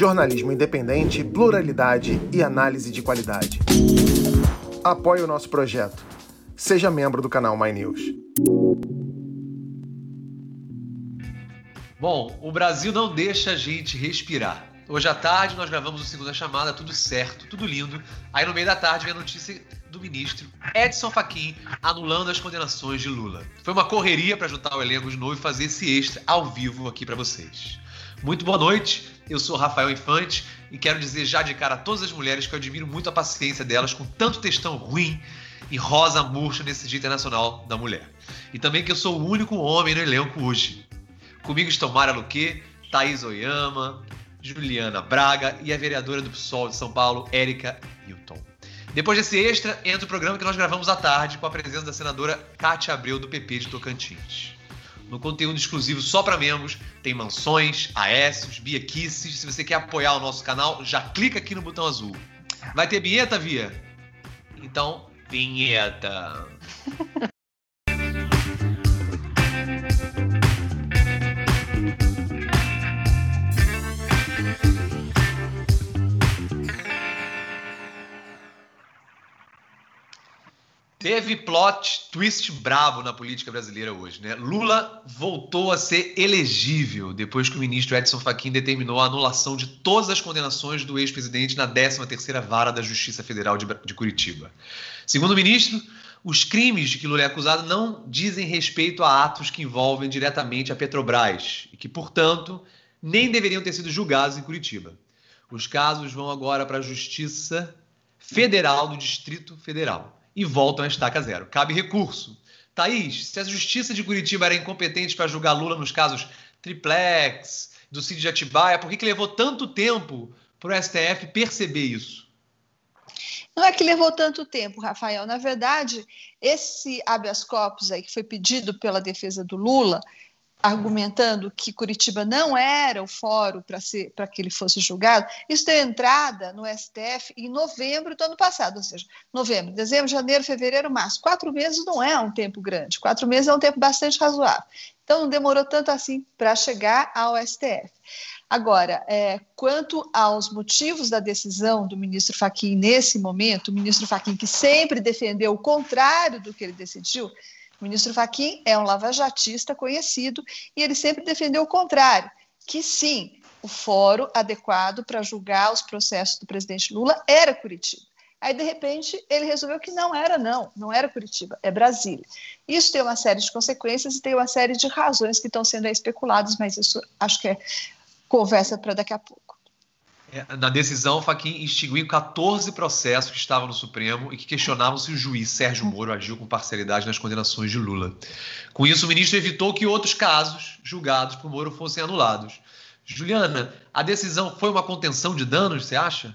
Jornalismo independente, pluralidade e análise de qualidade. Apoie o nosso projeto. Seja membro do canal My News. Bom, o Brasil não deixa a gente respirar. Hoje à tarde nós gravamos o segundo chamada, tudo certo, tudo lindo. Aí no meio da tarde vem a notícia do ministro Edson Fachin anulando as condenações de Lula. Foi uma correria para juntar o elenco de novo e fazer esse extra ao vivo aqui para vocês. Muito boa noite, eu sou Rafael Infante e quero dizer já de cara a todas as mulheres que eu admiro muito a paciência delas com tanto textão ruim e rosa murcha nesse Dia Internacional da Mulher. E também que eu sou o único homem no elenco hoje. Comigo estão Mara Luque, Thaís Oyama, Juliana Braga e a vereadora do PSOL de São Paulo, Érica Hilton. Depois desse extra, entra o programa que nós gravamos à tarde com a presença da senadora Cátia Abreu, do PP de Tocantins. No conteúdo exclusivo só para membros, tem mansões, Aécios, Bia Kisses. Se você quer apoiar o nosso canal, já clica aqui no botão azul. Vai ter vinheta, Via? Então, vinheta. Teve plot twist bravo na política brasileira hoje, né? Lula voltou a ser elegível depois que o ministro Edson Fachin determinou a anulação de todas as condenações do ex-presidente na 13ª Vara da Justiça Federal de, Curitiba. Segundo o ministro, os crimes de que Lula é acusado não dizem respeito a atos que envolvem diretamente a Petrobras e que, portanto, nem deveriam ter sido julgados em Curitiba. Os casos vão agora para a Justiça Federal do Distrito Federal e voltam a estaca zero. Cabe recurso. Thaís, se a Justiça de Curitiba era incompetente para julgar Lula nos casos triplex, do Cid de Atibaia, por que, que levou tanto tempo para o STF perceber isso? Não é que levou tanto tempo, Rafael. Na verdade, esse habeas corpus aí que foi pedido pela defesa do Lula, argumentando que Curitiba não era o fórum para que ele fosse julgado, isso deu entrada no STF em novembro do ano passado, ou seja, novembro, dezembro, janeiro, fevereiro, março. Quatro meses não é um tempo grande, quatro meses é um tempo bastante razoável. Então, não demorou tanto assim para chegar ao STF. Agora, é, quanto aos motivos da decisão do ministro Fachin nesse momento, o ministro Fachin que sempre defendeu o contrário do que ele decidiu, o ministro Fachin é um lavajatista conhecido e ele sempre defendeu o contrário, que sim, o fórum adequado para julgar os processos do presidente Lula era Curitiba. Aí, de repente, ele resolveu que não era, não, não era Curitiba, é Brasília. Isso tem uma série de consequências e tem uma série de razões que estão sendo especuladas, mas isso acho que é conversa para daqui a pouco. É, na decisão, o Fachin extinguiu 14 processos que estavam no Supremo e que questionavam se o juiz Sérgio Moro agiu com parcialidade nas condenações de Lula. Com isso, o ministro evitou que outros casos julgados por Moro fossem anulados. Juliana, a decisão foi uma contenção de danos, você acha?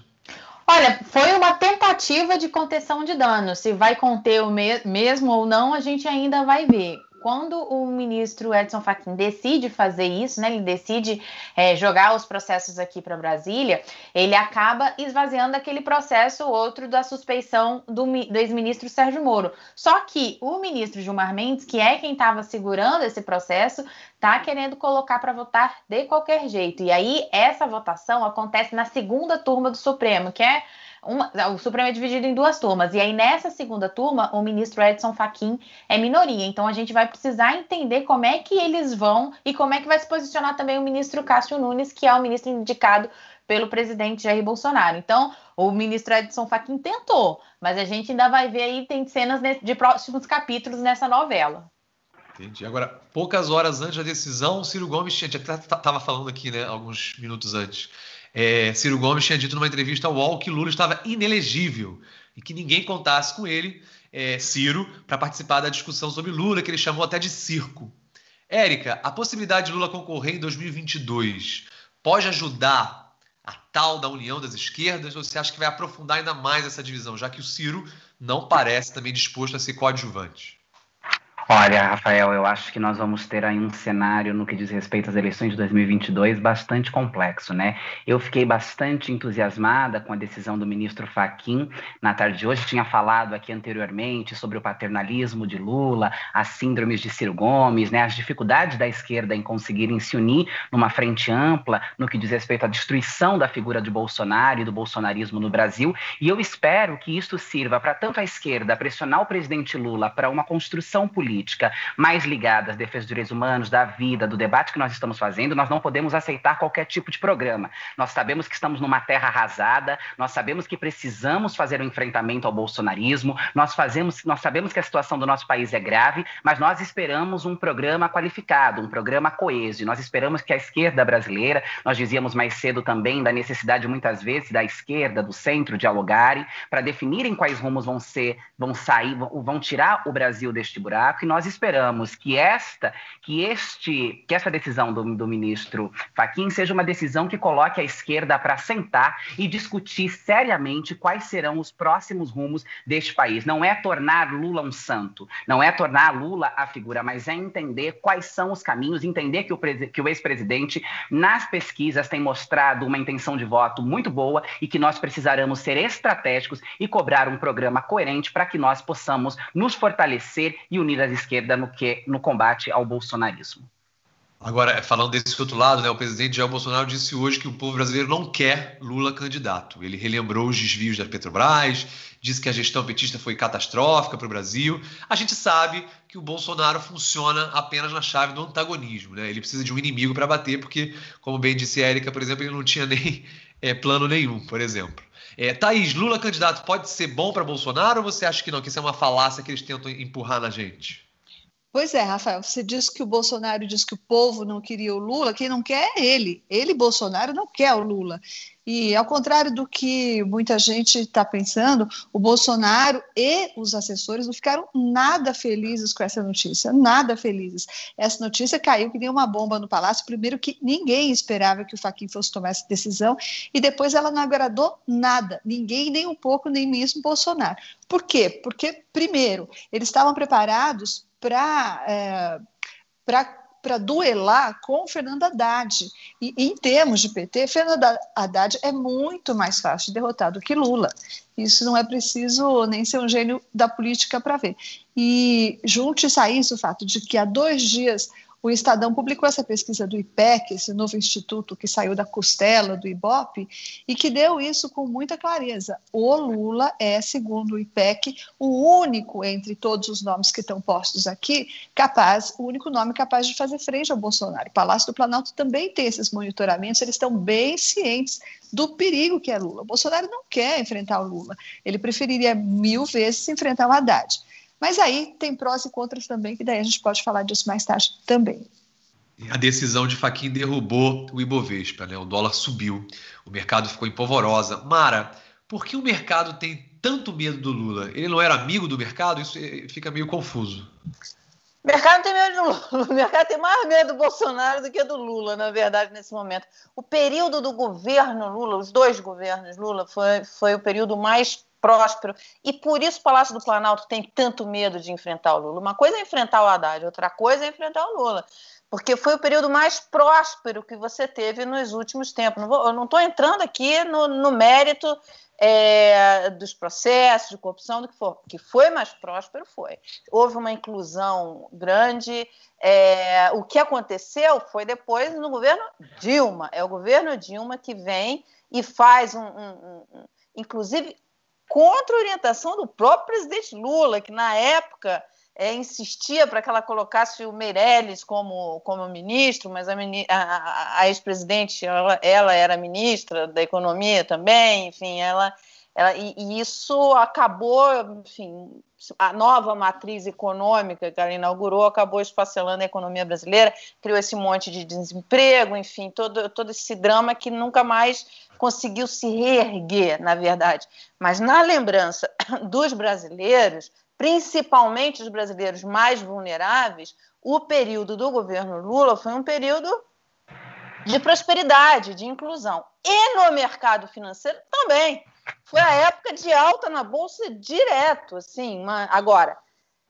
Olha, foi uma tentativa de contenção de danos. Se vai conter o me mesmo ou não, a gente ainda vai ver quando o ministro Edson Fachin decide fazer isso, né, ele decide é, jogar os processos aqui para Brasília, ele acaba esvaziando aquele processo outro da suspeição do, do ex-ministro Sérgio Moro. Só que o ministro Gilmar Mendes, que é quem estava segurando esse processo, está querendo colocar para votar de qualquer jeito. E aí essa votação acontece na segunda turma do Supremo, que é uma, o Supremo é dividido em duas turmas, e aí nessa segunda turma, o ministro Edson Fachin é minoria. Então a gente vai precisar entender como é que eles vão e como é que vai se posicionar também o ministro Cássio Nunes, que é o ministro indicado pelo presidente Jair Bolsonaro. Então, o ministro Edson Fachin tentou, mas a gente ainda vai ver aí, tem cenas de próximos capítulos nessa novela. Entendi. Agora, poucas horas antes da decisão, o Ciro Gomes tinha, estava falando aqui, né, alguns minutos antes, é, Ciro Gomes tinha dito numa entrevista ao UOL que Lula estava inelegível e que ninguém contasse com ele, é, Ciro, para participar da discussão sobre Lula, que ele chamou até de circo. Érica, a possibilidade de Lula concorrer em 2022 pode ajudar a tal da união das esquerdas ou você acha que vai aprofundar ainda mais essa divisão, já que o Ciro não parece também disposto a ser coadjuvante? Olha, Rafael, eu acho que nós vamos ter aí um cenário no que diz respeito às eleições de 2022 bastante complexo, né? Eu fiquei bastante entusiasmada com a decisão do ministro Faquim na tarde de hoje. Tinha falado aqui anteriormente sobre o paternalismo de Lula, as síndromes de Ciro Gomes, né? As dificuldades da esquerda em conseguirem se unir numa frente ampla no que diz respeito à destruição da figura de Bolsonaro e do bolsonarismo no Brasil. E eu espero que isso sirva para tanto a esquerda pressionar o presidente Lula para uma construção política política mais ligada às defesas dos direitos humanos, da vida, do debate que nós estamos fazendo, nós não podemos aceitar qualquer tipo de programa. Nós sabemos que estamos numa terra arrasada, nós sabemos que precisamos fazer um enfrentamento ao bolsonarismo, nós, fazemos, nós sabemos que a situação do nosso país é grave, mas nós esperamos um programa qualificado, um programa coeso. Nós esperamos que a esquerda brasileira, nós dizíamos mais cedo também da necessidade muitas vezes da esquerda, do centro dialogarem para definirem quais rumos vão ser, vão sair, vão tirar o Brasil deste buraco nós esperamos que esta, que este, que essa decisão do, do ministro Faquim seja uma decisão que coloque a esquerda para sentar e discutir seriamente quais serão os próximos rumos deste país. Não é tornar Lula um santo, não é tornar Lula a figura, mas é entender quais são os caminhos, entender que o, que o ex-presidente nas pesquisas tem mostrado uma intenção de voto muito boa e que nós precisaremos ser estratégicos e cobrar um programa coerente para que nós possamos nos fortalecer e unir as esquerda no, que, no combate ao bolsonarismo. Agora, falando desse outro lado, né, o presidente Jair Bolsonaro disse hoje que o povo brasileiro não quer Lula candidato. Ele relembrou os desvios da Petrobras, disse que a gestão petista foi catastrófica para o Brasil. A gente sabe que o Bolsonaro funciona apenas na chave do antagonismo. Né? Ele precisa de um inimigo para bater, porque, como bem disse a Érica, por exemplo, ele não tinha nem é, plano nenhum, por exemplo. É, Thaís, Lula candidato pode ser bom para Bolsonaro ou você acha que não, que isso é uma falácia que eles tentam empurrar na gente? Pois é, Rafael, você disse que o Bolsonaro disse que o povo não queria o Lula, quem não quer é ele. Ele, Bolsonaro, não quer o Lula. E, ao contrário do que muita gente está pensando, o Bolsonaro e os assessores não ficaram nada felizes com essa notícia, nada felizes. Essa notícia caiu que nem uma bomba no palácio. Primeiro, que ninguém esperava que o Faquin fosse tomar essa decisão, e depois ela não agradou nada, ninguém, nem um pouco, nem mesmo Bolsonaro. Por quê? Porque, primeiro, eles estavam preparados para é, para duelar com Fernando Haddad. E em termos de PT, Fernando Haddad é muito mais fácil de derrotar do que Lula. Isso não é preciso nem ser um gênio da política para ver. E junte-se a isso o fato de que há dois dias o Estadão publicou essa pesquisa do IPEC, esse novo instituto que saiu da costela do IBOP, e que deu isso com muita clareza. O Lula é, segundo o IPEC, o único entre todos os nomes que estão postos aqui, capaz, o único nome capaz de fazer frente ao Bolsonaro. O Palácio do Planalto também tem esses monitoramentos, eles estão bem cientes do perigo que é Lula. O Bolsonaro não quer enfrentar o Lula, ele preferiria mil vezes enfrentar o Haddad. Mas aí tem prós e contras também, que daí a gente pode falar disso mais tarde também. A decisão de Faquin derrubou o Ibovespa, né? o dólar subiu, o mercado ficou em polvorosa. Mara, por que o mercado tem tanto medo do Lula? Ele não era amigo do mercado? Isso eh, fica meio confuso. O mercado não tem medo do Lula. O mercado tem mais medo do Bolsonaro do que do Lula, na verdade, nesse momento. O período do governo Lula, os dois governos Lula, foi, foi o período mais próspero. E por isso o Palácio do Planalto tem tanto medo de enfrentar o Lula. Uma coisa é enfrentar o Haddad, outra coisa é enfrentar o Lula. Porque foi o período mais próspero que você teve nos últimos tempos. Não vou, eu não estou entrando aqui no, no mérito é, dos processos de corrupção, do que for. que foi mais próspero, foi. Houve uma inclusão grande. É, o que aconteceu foi depois no governo Dilma. É o governo Dilma que vem e faz um, um, um inclusive contra a orientação do próprio presidente Lula, que na época é, insistia para que ela colocasse o Meirelles como, como ministro, mas a, a, a ex-presidente ela, ela, era ministra da Economia também, enfim, ela, ela e, e, isso acabou, enfim, a nova matriz econômica que ela inaugurou acabou esfacelando a economia brasileira, criou esse monte de desemprego, enfim, todo, todo esse drama que nunca mais conseguiu se reerguer, na verdade. Mas na lembrança dos brasileiros, principalmente os brasileiros mais vulneráveis, o período do governo Lula foi um período de prosperidade, de inclusão. E no mercado financeiro também. Foi a época de alta na bolsa direto, assim. Uma... Agora,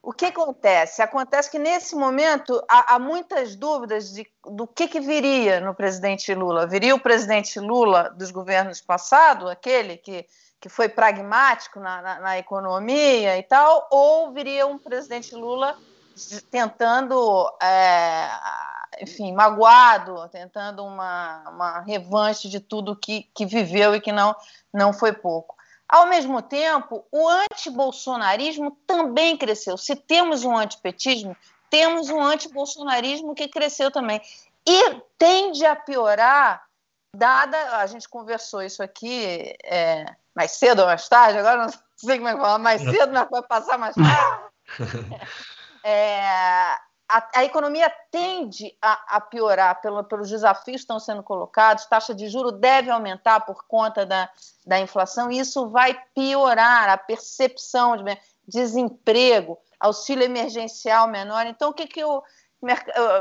o que acontece? Acontece que, nesse momento, há, há muitas dúvidas de, do que, que viria no presidente Lula. Viria o presidente Lula dos governos passados, aquele que, que foi pragmático na, na, na economia e tal, ou viria um presidente Lula tentando, é, enfim, magoado, tentando uma, uma revanche de tudo que, que viveu e que não, não foi pouco. Ao mesmo tempo, o antibolsonarismo também cresceu. Se temos um antipetismo, temos um antibolsonarismo que cresceu também. E tende a piorar, dada. A gente conversou isso aqui é, mais cedo ou mais tarde, agora não sei como é que falar, mais cedo, mas vai passar mais tarde. É, a, a economia tende a, a piorar pelo, pelos desafios que estão sendo colocados, taxa de juro deve aumentar por conta da, da inflação, e isso vai piorar a percepção de desemprego, auxílio emergencial menor. Então, o que, que o,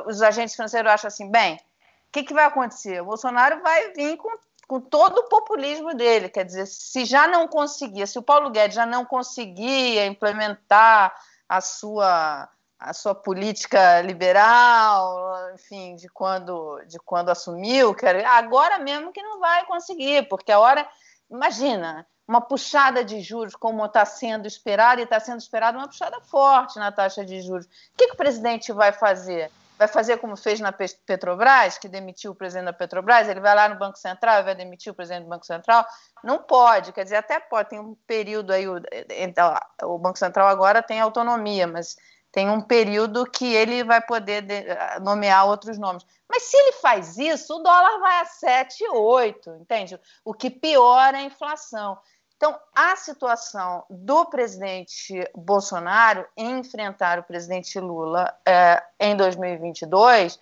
os agentes financeiros acham assim? Bem, o que, que vai acontecer? O Bolsonaro vai vir com, com todo o populismo dele, quer dizer, se já não conseguia, se o Paulo Guedes já não conseguia implementar a sua a sua política liberal, enfim, de quando, de quando assumiu, agora mesmo que não vai conseguir, porque a hora, imagina, uma puxada de juros como está sendo esperado, e está sendo esperado uma puxada forte na taxa de juros. O que, que o presidente vai fazer? Vai fazer como fez na Petrobras, que demitiu o presidente da Petrobras? Ele vai lá no Banco Central e vai demitir o presidente do Banco Central? Não pode, quer dizer, até pode, tem um período aí, o, então, o Banco Central agora tem autonomia, mas tem um período que ele vai poder de, nomear outros nomes. Mas se ele faz isso, o dólar vai a 7, 8, entende? O que piora a inflação. Então, a situação do presidente Bolsonaro em enfrentar o presidente Lula é, em 2022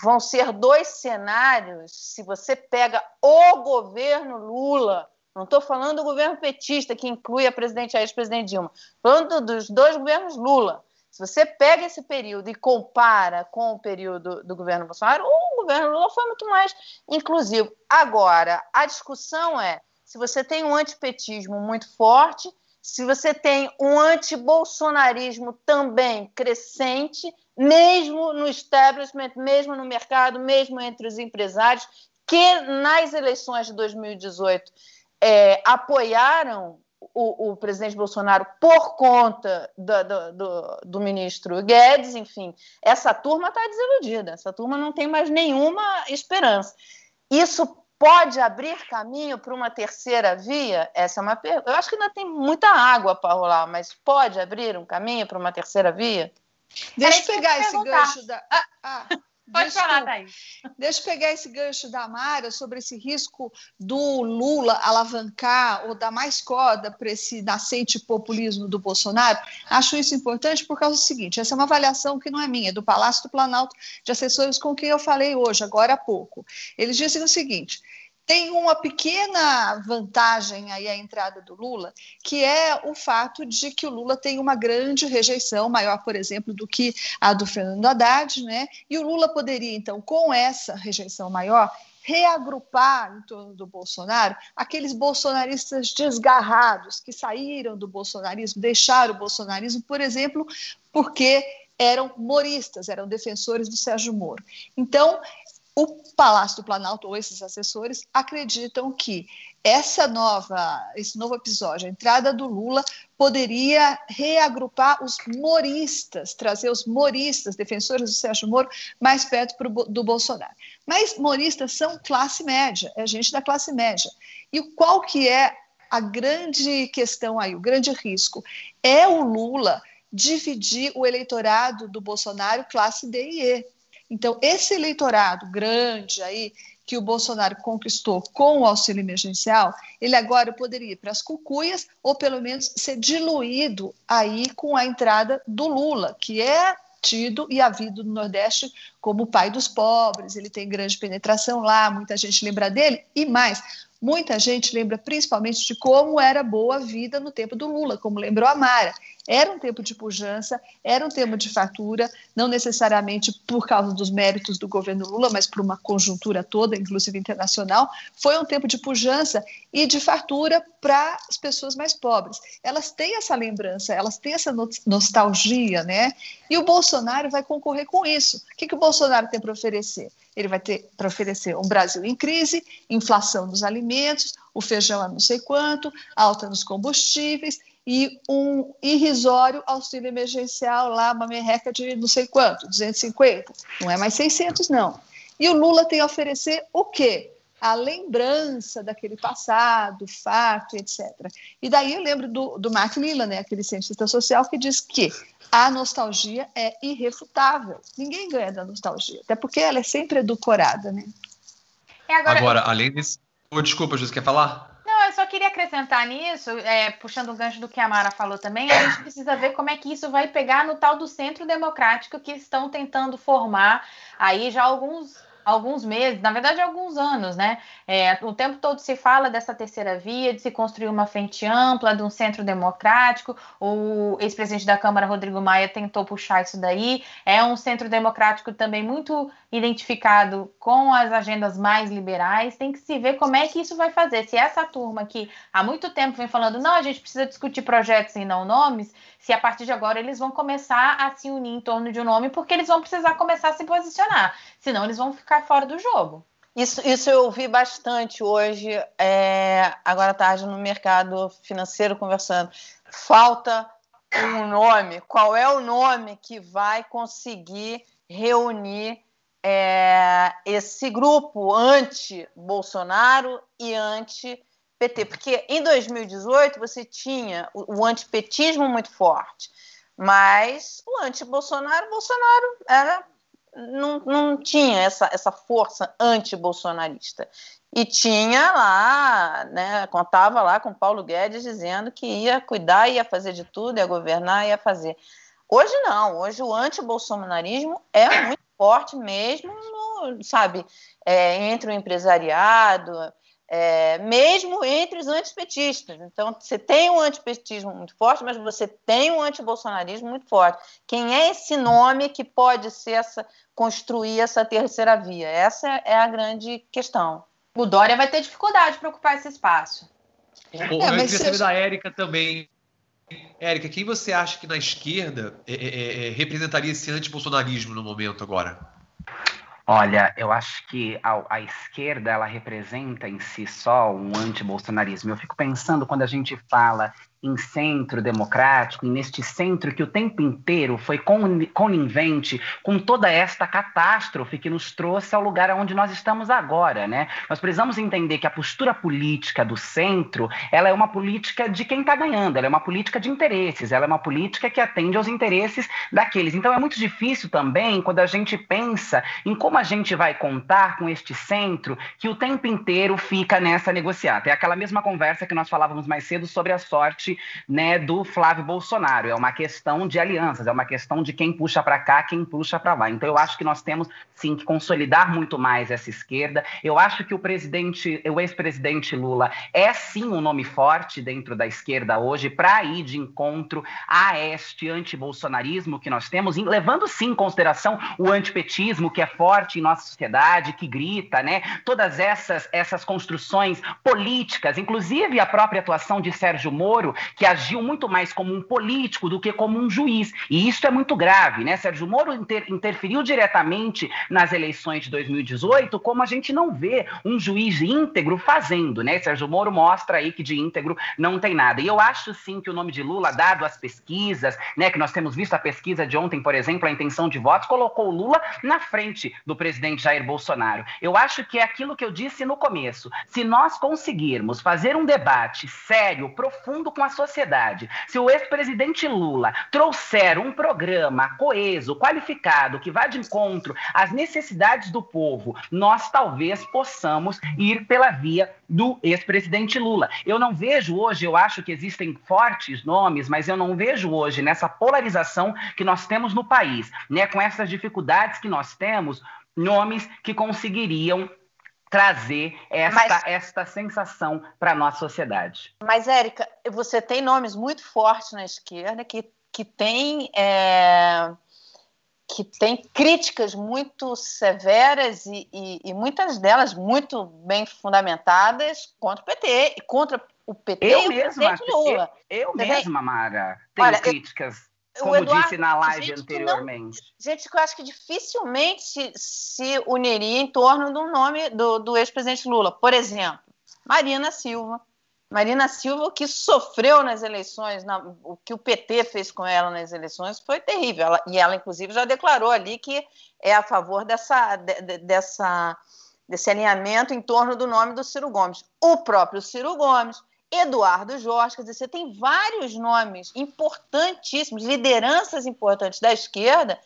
vão ser dois cenários. Se você pega o governo Lula, não estou falando do governo petista, que inclui a presidente a ex-presidente Dilma, falando dos dois governos Lula. Se você pega esse período e compara com o período do governo Bolsonaro, o governo Lula foi muito mais inclusivo. Agora, a discussão é se você tem um antipetismo muito forte, se você tem um antibolsonarismo também crescente, mesmo no establishment, mesmo no mercado, mesmo entre os empresários, que nas eleições de 2018 é, apoiaram o, o, presidente Bolsonaro por conta do, do, do, do ministro Guedes, enfim, essa turma está desiludida, essa turma não tem mais nenhuma esperança. Isso pode abrir caminho para uma terceira via? Essa é uma pergunta. Eu acho que ainda tem muita água para rolar, mas pode abrir um caminho para uma terceira via? Deixa eu pegar esse gancho da. Ah, ah. Pode Desculpa. falar, Thaís. Deixa eu pegar esse gancho da Mara sobre esse risco do Lula alavancar ou dar mais corda para esse nascente populismo do Bolsonaro. Acho isso importante por causa do seguinte: essa é uma avaliação que não é minha, é do Palácio do Planalto, de assessores com quem eu falei hoje, agora há pouco. Eles dizem o seguinte: tem uma pequena vantagem aí a entrada do Lula, que é o fato de que o Lula tem uma grande rejeição, maior, por exemplo, do que a do Fernando Haddad, né? E o Lula poderia, então, com essa rejeição maior, reagrupar em torno do Bolsonaro aqueles bolsonaristas desgarrados que saíram do bolsonarismo, deixaram o bolsonarismo, por exemplo, porque eram moristas, eram defensores do Sérgio Moro. Então, o Palácio do Planalto ou esses assessores acreditam que essa nova, esse novo episódio, a entrada do Lula, poderia reagrupar os moristas, trazer os moristas, defensores do Sérgio Moro, mais perto pro, do Bolsonaro. Mas moristas são classe média, é gente da classe média. E qual que é a grande questão aí, o grande risco? É o Lula dividir o eleitorado do Bolsonaro classe D e E então, esse eleitorado grande aí que o Bolsonaro conquistou com o auxílio emergencial, ele agora poderia ir para as cucuias ou pelo menos ser diluído aí com a entrada do Lula, que é tido e havido no Nordeste como o pai dos pobres, ele tem grande penetração lá, muita gente lembra dele, e mais, muita gente lembra principalmente de como era boa a vida no tempo do Lula, como lembrou a Mara. Era um tempo de pujança, era um tempo de fatura, não necessariamente por causa dos méritos do governo Lula, mas por uma conjuntura toda, inclusive internacional. Foi um tempo de pujança e de fartura para as pessoas mais pobres. Elas têm essa lembrança, elas têm essa nostalgia, né? E o Bolsonaro vai concorrer com isso. O que, que o Bolsonaro tem para oferecer? Ele vai ter para oferecer um Brasil em crise, inflação dos alimentos, o feijão a não sei quanto, alta nos combustíveis e um irrisório auxílio emergencial lá, uma merreca de não sei quanto, 250. Não é mais 600, não. E o Lula tem a oferecer o quê? A lembrança daquele passado, fato, etc. E daí eu lembro do, do Mark Lilla, né, aquele cientista social, que diz que a nostalgia é irrefutável. Ninguém ganha da nostalgia, até porque ela é sempre edulcorada, né? É agora, agora, além desse. Oh, desculpa, Júlia, quer falar? Só queria acrescentar nisso, é, puxando o gancho do que a Mara falou também, a gente precisa ver como é que isso vai pegar no tal do centro democrático que estão tentando formar aí já alguns alguns meses, na verdade alguns anos, né? É, o tempo todo se fala dessa terceira via, de se construir uma frente ampla, de um centro democrático. O ex-presidente da Câmara, Rodrigo Maia, tentou puxar isso daí. É um centro democrático também muito identificado com as agendas mais liberais. Tem que se ver como é que isso vai fazer. Se essa turma que há muito tempo vem falando, não, a gente precisa discutir projetos e não nomes, se a partir de agora eles vão começar a se unir em torno de um nome, porque eles vão precisar começar a se posicionar, senão eles vão ficar fora do jogo. Isso, isso eu ouvi bastante hoje, é, agora tarde, no mercado financeiro, conversando. Falta um nome. Qual é o nome que vai conseguir reunir é, esse grupo anti-Bolsonaro e anti PT, porque em 2018 você tinha o, o antipetismo muito forte, mas o anti-Bolsonaro, Bolsonaro era, não, não tinha essa, essa força anti-bolsonarista. E tinha lá, né, contava lá com Paulo Guedes dizendo que ia cuidar, ia fazer de tudo, ia governar, ia fazer. Hoje não, hoje o anti-bolsonarismo é muito forte mesmo, no, sabe, é, entre o empresariado, é, mesmo entre os antipetistas. Então, você tem um antipetismo muito forte, mas você tem um antibolsonarismo muito forte. Quem é esse nome que pode ser essa, construir essa terceira via? Essa é a grande questão. O Dória vai ter dificuldade para ocupar esse espaço. É, eu queria saber da Érica também. Érica, quem você acha que na esquerda é, é, é, é representaria esse antibolsonarismo no momento agora? Olha, eu acho que a, a, esquerda ela representa em si só um antibolsonarismo. Eu fico pensando quando a gente fala em centro democrático, e neste centro que o tempo inteiro foi conivente com toda esta catástrofe que nos trouxe ao lugar onde nós estamos agora, né? Nós precisamos entender que a postura política do centro, ela é uma política de quem está ganhando, ela é uma política de interesses, ela é uma política que atende aos interesses daqueles. Então é muito difícil também quando a gente pensa em como a gente vai contar com este centro que o tempo inteiro fica nessa negociata. É aquela mesma conversa que nós falávamos mais cedo sobre a sorte né, do Flávio Bolsonaro. É uma questão de alianças, é uma questão de quem puxa para cá, quem puxa para lá. Então eu acho que nós temos sim que consolidar muito mais essa esquerda. Eu acho que o presidente, o ex-presidente Lula é sim um nome forte dentro da esquerda hoje para ir de encontro a este antibolsonarismo que nós temos, levando sim em consideração o antipetismo que é forte em nossa sociedade, que grita, né? Todas essas essas construções políticas, inclusive a própria atuação de Sérgio Moro, que agiu muito mais como um político do que como um juiz. E isso é muito grave, né? Sérgio Moro inter interferiu diretamente nas eleições de 2018, como a gente não vê um juiz íntegro fazendo, né? Sérgio Moro mostra aí que de íntegro não tem nada. E eu acho sim que o nome de Lula, dado as pesquisas, né, que nós temos visto a pesquisa de ontem, por exemplo, a intenção de votos, colocou Lula na frente do presidente Jair Bolsonaro. Eu acho que é aquilo que eu disse no começo. Se nós conseguirmos fazer um debate sério, profundo com a sociedade. Se o ex-presidente Lula trouxer um programa coeso, qualificado, que vá de encontro às necessidades do povo, nós talvez possamos ir pela via do ex-presidente Lula. Eu não vejo hoje, eu acho que existem fortes nomes, mas eu não vejo hoje nessa polarização que nós temos no país, né, com essas dificuldades que nós temos, nomes que conseguiriam trazer esta, mas, esta sensação para a nossa sociedade. Mas, Érica, você tem nomes muito fortes na esquerda que, que tem. É que tem críticas muito severas e, e, e, muitas delas muito bem fundamentadas contra o PT e contra o PT eu e mesma, o Lula. Eu, eu mesma, Mara, tenho Olha, críticas, como Eduardo, disse na live anteriormente. Não, gente que eu acho que dificilmente se, se uniria em torno do nome do, do ex-presidente Lula. Por exemplo, Marina Silva, Marina Silva, que sofreu nas eleições, na, o que o PT fez com ela nas eleições foi terrível. Ela, e ela, inclusive, já declarou ali que é a favor dessa, de, dessa, desse alinhamento em torno do nome do Ciro Gomes. O próprio Ciro Gomes, Eduardo Jorge, quer dizer, você tem vários nomes importantíssimos, lideranças importantes da esquerda,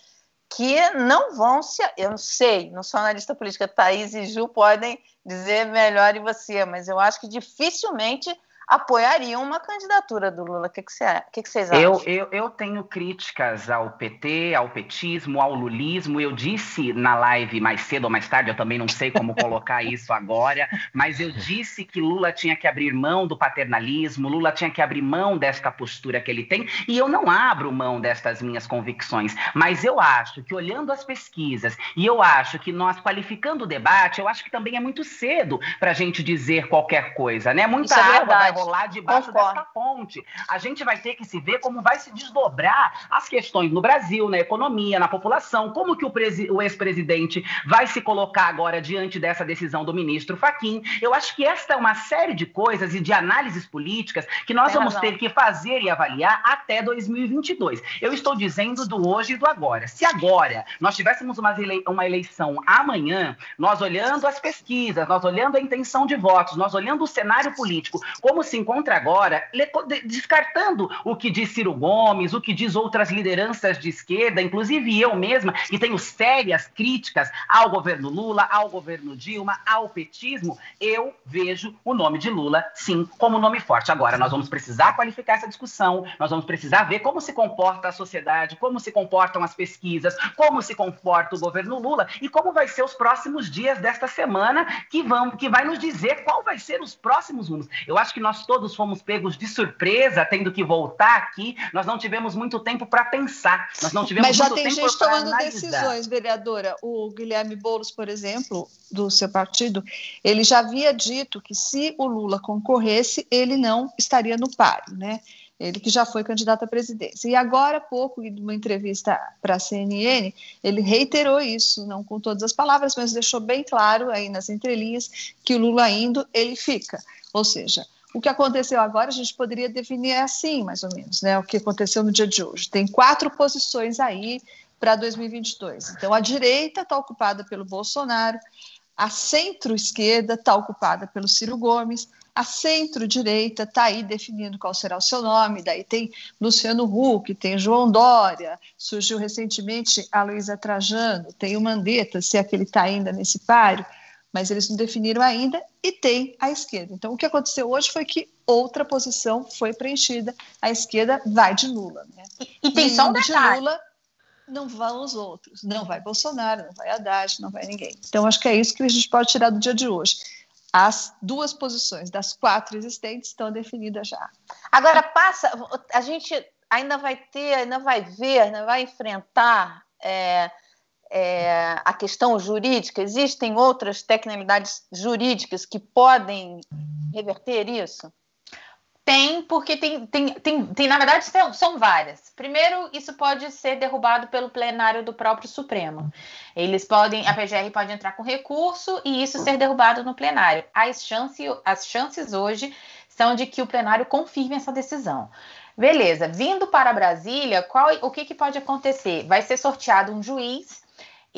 que não vão se. Eu não sei, não sou analista política, Thaís e Ju podem dizer melhor em você, mas eu acho que dificilmente apoiariam uma candidatura do Lula. O que, que, você, que, que vocês acham? Eu, eu, tenho críticas ao PT, ao petismo, ao lulismo. Eu disse na live mais cedo ou mais tarde, eu também não sei como colocar isso agora, mas eu disse que Lula tinha que abrir mão do paternalismo, Lula tinha que abrir mão desta postura que ele tem, e eu não abro mão destas minhas convicções. Mas eu acho que olhando as pesquisas, e eu acho que nós qualificando o debate, eu acho que também é muito cedo para a gente dizer qualquer coisa, né? Muita é água rolar debaixo Concordo. dessa ponte. A gente vai ter que se ver como vai se desdobrar as questões no Brasil, na economia, na população, como que o, o ex-presidente vai se colocar agora diante dessa decisão do ministro Faquim. Eu acho que esta é uma série de coisas e de análises políticas que nós Tem vamos razão. ter que fazer e avaliar até 2022. Eu estou dizendo do hoje e do agora. Se agora nós tivéssemos uma, ele uma eleição amanhã, nós olhando as pesquisas, nós olhando a intenção de votos, nós olhando o cenário político, como se encontra agora descartando o que diz Ciro Gomes, o que diz outras lideranças de esquerda, inclusive eu mesma, que tenho sérias críticas ao governo Lula, ao governo Dilma, ao petismo, eu vejo o nome de Lula, sim, como nome forte. Agora, nós vamos precisar qualificar essa discussão, nós vamos precisar ver como se comporta a sociedade, como se comportam as pesquisas, como se comporta o governo Lula e como vai ser os próximos dias desta semana que vão, que vai nos dizer qual vai ser os próximos rumos. Eu acho que nós todos fomos pegos de surpresa, tendo que voltar aqui. Nós não tivemos muito tempo para pensar. Nós não tivemos Mas já tem gente tomando analisar. decisões, vereadora. O Guilherme Boulos, por exemplo, do seu partido, ele já havia dito que se o Lula concorresse, ele não estaria no páreo, né? ele que já foi candidato à presidência. E agora há pouco, em uma entrevista para a CNN, ele reiterou isso, não com todas as palavras, mas deixou bem claro aí nas entrelinhas que o Lula indo, ele fica. Ou seja, o que aconteceu agora a gente poderia definir assim, mais ou menos, né? O que aconteceu no dia de hoje. Tem quatro posições aí para 2022. Então, a direita está ocupada pelo Bolsonaro, a centro-esquerda está ocupada pelo Ciro Gomes, a centro-direita está aí definindo qual será o seu nome, daí tem Luciano Huck, tem João Dória, surgiu recentemente a Luísa Trajano, tem o Mandetta, se é que ele está ainda nesse páreo, mas eles não definiram ainda, e tem a esquerda. Então, o que aconteceu hoje foi que outra posição foi preenchida, a esquerda vai de Lula. Né? E, e tem só um detalhe. De Lula, não vão os outros, não vai Bolsonaro, não vai Haddad, não vai ninguém. Então, acho que é isso que a gente pode tirar do dia de hoje. As duas posições das quatro existentes estão definidas já. Agora, passa, a gente ainda vai ter, ainda vai ver, ainda vai enfrentar. É é, a questão jurídica? Existem outras tecnicalidades jurídicas que podem reverter isso? Tem, porque tem, tem, tem, tem, na verdade, são várias. Primeiro, isso pode ser derrubado pelo plenário do próprio Supremo. Eles podem, a PGR pode entrar com recurso e isso ser derrubado no plenário. As, chance, as chances hoje são de que o plenário confirme essa decisão. Beleza, vindo para Brasília, qual, o que, que pode acontecer? Vai ser sorteado um juiz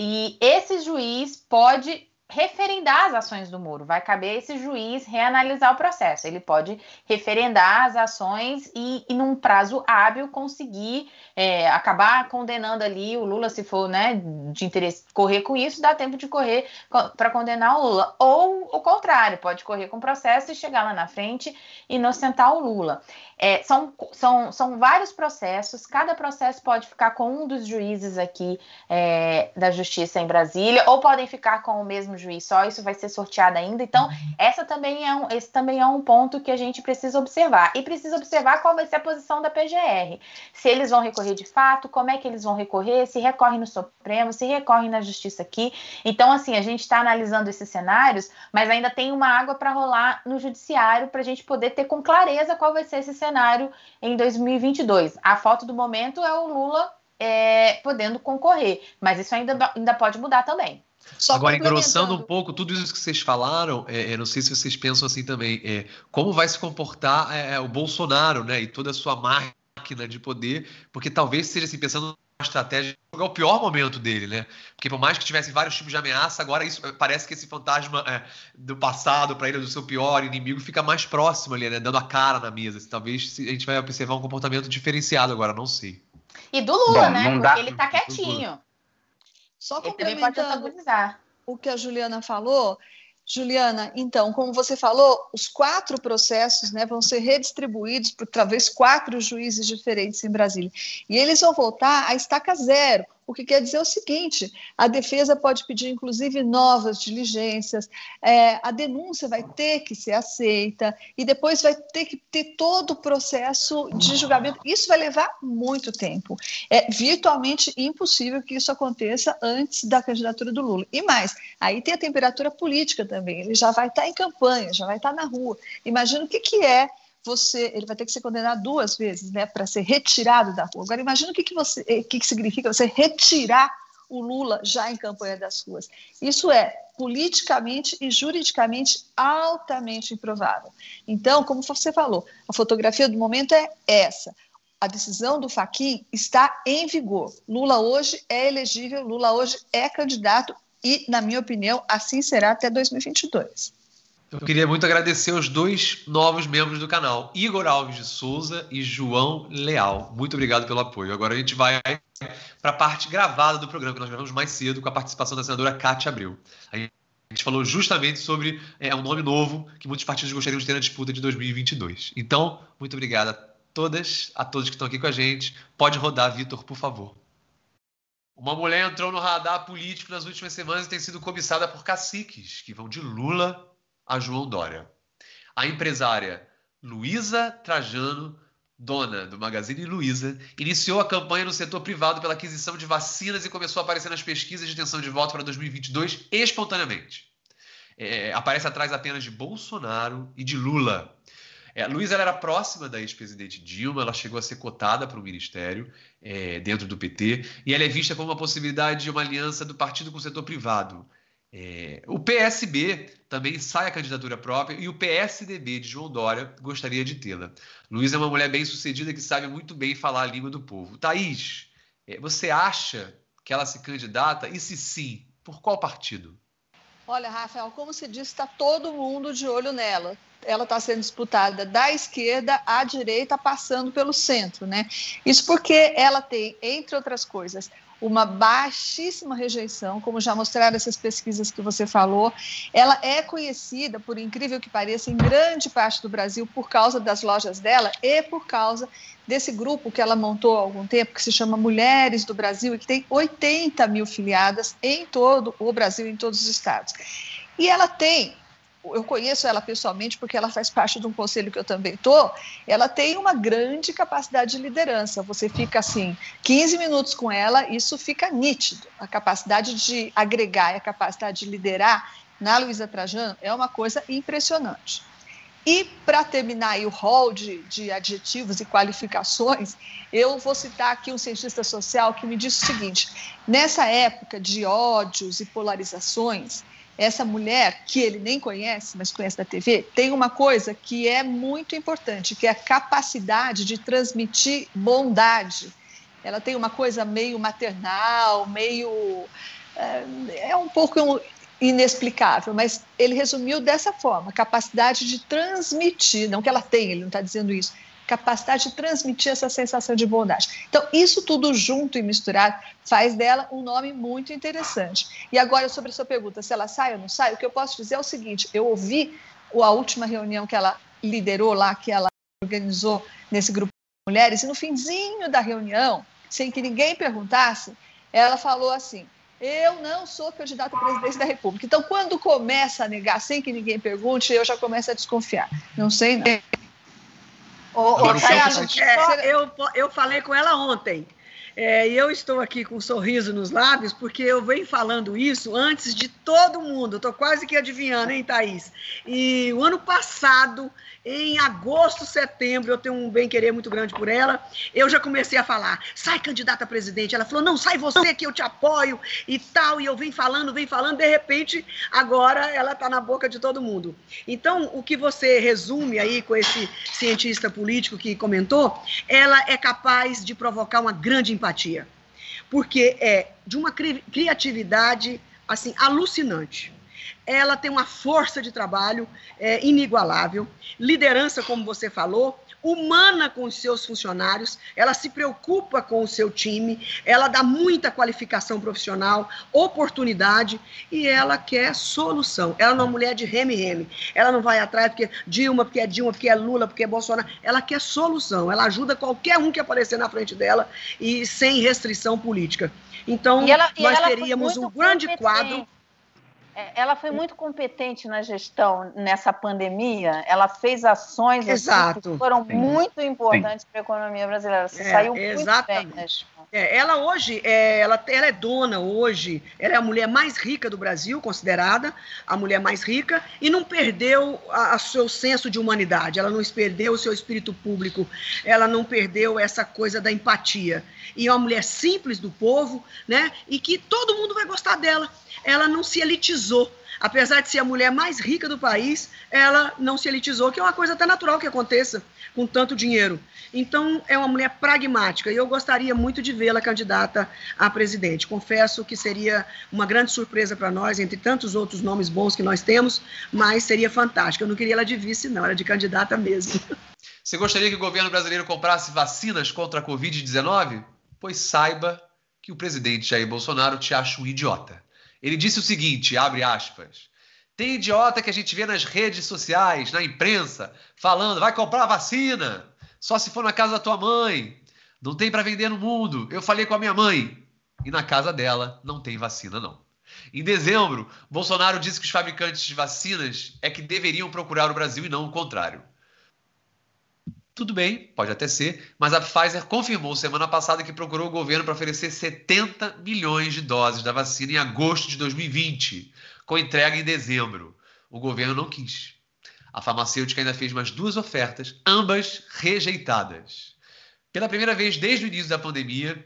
e esse juiz pode referendar as ações do Moro. Vai caber esse juiz reanalisar o processo. Ele pode referendar as ações e, e num prazo hábil, conseguir é, acabar condenando ali o Lula, se for né, de interesse correr com isso, dá tempo de correr para condenar o Lula. Ou o contrário, pode correr com o processo e chegar lá na frente e inocentar o Lula. É, são, são, são vários processos, cada processo pode ficar com um dos juízes aqui é, da Justiça em Brasília, ou podem ficar com o mesmo juiz só, isso vai ser sorteado ainda. Então, essa também é um, esse também é um ponto que a gente precisa observar. E precisa observar qual vai ser a posição da PGR. Se eles vão recorrer de fato, como é que eles vão recorrer, se recorrem no Supremo, se recorrem na Justiça aqui. Então, assim, a gente está analisando esses cenários, mas ainda tem uma água para rolar no Judiciário para a gente poder ter com clareza qual vai ser esse cenário em 2022. A foto do momento é o Lula é, podendo concorrer, mas isso ainda, ainda pode mudar também. Só Agora, engrossando um pouco tudo isso que vocês falaram, é, é, não sei se vocês pensam assim também, é, como vai se comportar é, é, o Bolsonaro, né, e toda a sua máquina de poder, porque talvez seja assim, pensando estratégia, é o pior momento dele, né, porque por mais que tivesse vários tipos de ameaça, agora isso parece que esse fantasma é, do passado para ele, do seu pior inimigo, fica mais próximo ali, né, dando a cara na mesa, assim, talvez a gente vai observar um comportamento diferenciado agora, não sei. E do Lula, Bom, né, porque dá... ele tá quietinho. Só complementando o que a Juliana falou, Juliana, então, como você falou, os quatro processos né, vão ser redistribuídos por talvez quatro juízes diferentes em Brasília. E eles vão voltar à estaca zero, o que quer dizer o seguinte: a defesa pode pedir, inclusive, novas diligências, é, a denúncia vai ter que ser aceita, e depois vai ter que ter todo o processo de julgamento. Isso vai levar muito tempo. É virtualmente impossível que isso aconteça antes da candidatura do Lula. E mais, aí tem a temperatura política também, ele já vai estar em campanha, já vai estar na rua. Imagina o que, que é você, ele vai ter que ser condenado duas vezes, né, para ser retirado da rua. Agora imagina o que que você, o que que significa você retirar o Lula já em campanha das ruas. Isso é politicamente e juridicamente altamente improvável. Então, como você falou, a fotografia do momento é essa. A decisão do Faquin está em vigor. Lula hoje é elegível, Lula hoje é candidato e, na minha opinião, assim será até 2022. Eu queria muito agradecer os dois novos membros do canal, Igor Alves de Souza e João Leal. Muito obrigado pelo apoio. Agora a gente vai para a parte gravada do programa, que nós gravamos mais cedo, com a participação da senadora Cátia Abreu. A gente falou justamente sobre é, um nome novo que muitos partidos gostariam de ter na disputa de 2022. Então, muito obrigado a todas, a todos que estão aqui com a gente. Pode rodar, Vitor, por favor. Uma mulher entrou no radar político nas últimas semanas e tem sido cobiçada por caciques que vão de Lula a João Dória. A empresária Luísa Trajano, dona do Magazine Luiza, iniciou a campanha no setor privado pela aquisição de vacinas e começou a aparecer nas pesquisas de intenção de voto para 2022 espontaneamente. É, aparece atrás apenas de Bolsonaro e de Lula. É, Luísa era próxima da ex-presidente Dilma, ela chegou a ser cotada para o ministério é, dentro do PT, e ela é vista como uma possibilidade de uma aliança do partido com o setor privado. É, o PSB também sai a candidatura própria e o PSDB de João Dória gostaria de tê-la. Luiz é uma mulher bem sucedida que sabe muito bem falar a língua do povo. Thaís, é, você acha que ela se candidata? E se sim, por qual partido? Olha, Rafael, como se disse, está todo mundo de olho nela. Ela está sendo disputada da esquerda à direita, passando pelo centro, né? Isso porque ela tem, entre outras coisas, uma baixíssima rejeição, como já mostraram essas pesquisas que você falou. Ela é conhecida, por incrível que pareça, em grande parte do Brasil por causa das lojas dela e por causa desse grupo que ela montou há algum tempo, que se chama Mulheres do Brasil e que tem 80 mil filiadas em todo o Brasil, em todos os estados. E ela tem eu conheço ela pessoalmente porque ela faz parte de um conselho que eu também estou, ela tem uma grande capacidade de liderança. Você fica assim, 15 minutos com ela, isso fica nítido. A capacidade de agregar e a capacidade de liderar na Luísa Trajano é uma coisa impressionante. E para terminar aí o rol de, de adjetivos e qualificações, eu vou citar aqui um cientista social que me disse o seguinte: nessa época de ódios e polarizações, essa mulher, que ele nem conhece, mas conhece da TV, tem uma coisa que é muito importante, que é a capacidade de transmitir bondade. Ela tem uma coisa meio maternal, meio. É, é um pouco inexplicável, mas ele resumiu dessa forma: capacidade de transmitir, não que ela tem, ele não está dizendo isso, capacidade de transmitir essa sensação de bondade. Então, isso tudo junto e misturado faz dela um nome muito interessante. E agora, sobre a sua pergunta, se ela sai ou não sai, o que eu posso dizer é o seguinte: eu ouvi a última reunião que ela liderou lá, que ela organizou nesse grupo de mulheres, e no finzinho da reunião, sem que ninguém perguntasse, ela falou assim: eu não sou candidata à presidência da República. Então, quando começa a negar sem que ninguém pergunte, eu já começo a desconfiar. Não sei, não. Ô, ô, é, eu, eu falei com ela ontem. É, e eu estou aqui com um sorriso nos lábios, porque eu venho falando isso antes de todo mundo. Estou quase que adivinhando, hein, Thaís? E o ano passado, em agosto, setembro, eu tenho um bem-querer muito grande por ela. Eu já comecei a falar: sai candidata a presidente. Ela falou: não, sai você que eu te apoio e tal. E eu venho falando, venho falando. De repente, agora ela está na boca de todo mundo. Então, o que você resume aí com esse cientista político que comentou, ela é capaz de provocar uma grande empatia empatia, porque é de uma cri criatividade assim alucinante. Ela tem uma força de trabalho é, inigualável, liderança, como você falou, humana com os seus funcionários, ela se preocupa com o seu time, ela dá muita qualificação profissional, oportunidade e ela quer solução. Ela não é uma mulher de reme-reme. Ela não vai atrás porque Dilma, porque é Dilma, porque é Lula, porque é Bolsonaro. Ela quer solução. Ela ajuda qualquer um que aparecer na frente dela e sem restrição política. Então, ela, nós teríamos um grande quadro ela foi muito competente na gestão nessa pandemia. Ela fez ações assim, que foram Sim. muito importantes para a economia brasileira. Você é, saiu exatamente. muito bem. É, ela hoje, é, ela, ela é dona hoje, ela é a mulher mais rica do Brasil, considerada a mulher mais rica, e não perdeu o seu senso de humanidade, ela não perdeu o seu espírito público, ela não perdeu essa coisa da empatia. E é uma mulher simples do povo, né? E que todo mundo vai gostar dela ela não se elitizou. Apesar de ser a mulher mais rica do país, ela não se elitizou, que é uma coisa até natural que aconteça com tanto dinheiro. Então, é uma mulher pragmática e eu gostaria muito de vê-la candidata a presidente. Confesso que seria uma grande surpresa para nós, entre tantos outros nomes bons que nós temos, mas seria fantástico. Eu não queria ela de vice, não, era de candidata mesmo. Você gostaria que o governo brasileiro comprasse vacinas contra a Covid-19? Pois saiba que o presidente Jair Bolsonaro te acha um idiota. Ele disse o seguinte, abre aspas, tem idiota que a gente vê nas redes sociais, na imprensa, falando, vai comprar vacina, só se for na casa da tua mãe, não tem para vender no mundo. Eu falei com a minha mãe e na casa dela não tem vacina não. Em dezembro, Bolsonaro disse que os fabricantes de vacinas é que deveriam procurar o Brasil e não o contrário. Tudo bem, pode até ser, mas a Pfizer confirmou semana passada que procurou o governo para oferecer 70 milhões de doses da vacina em agosto de 2020, com entrega em dezembro. O governo não quis. A farmacêutica ainda fez mais duas ofertas, ambas rejeitadas. Pela primeira vez desde o início da pandemia,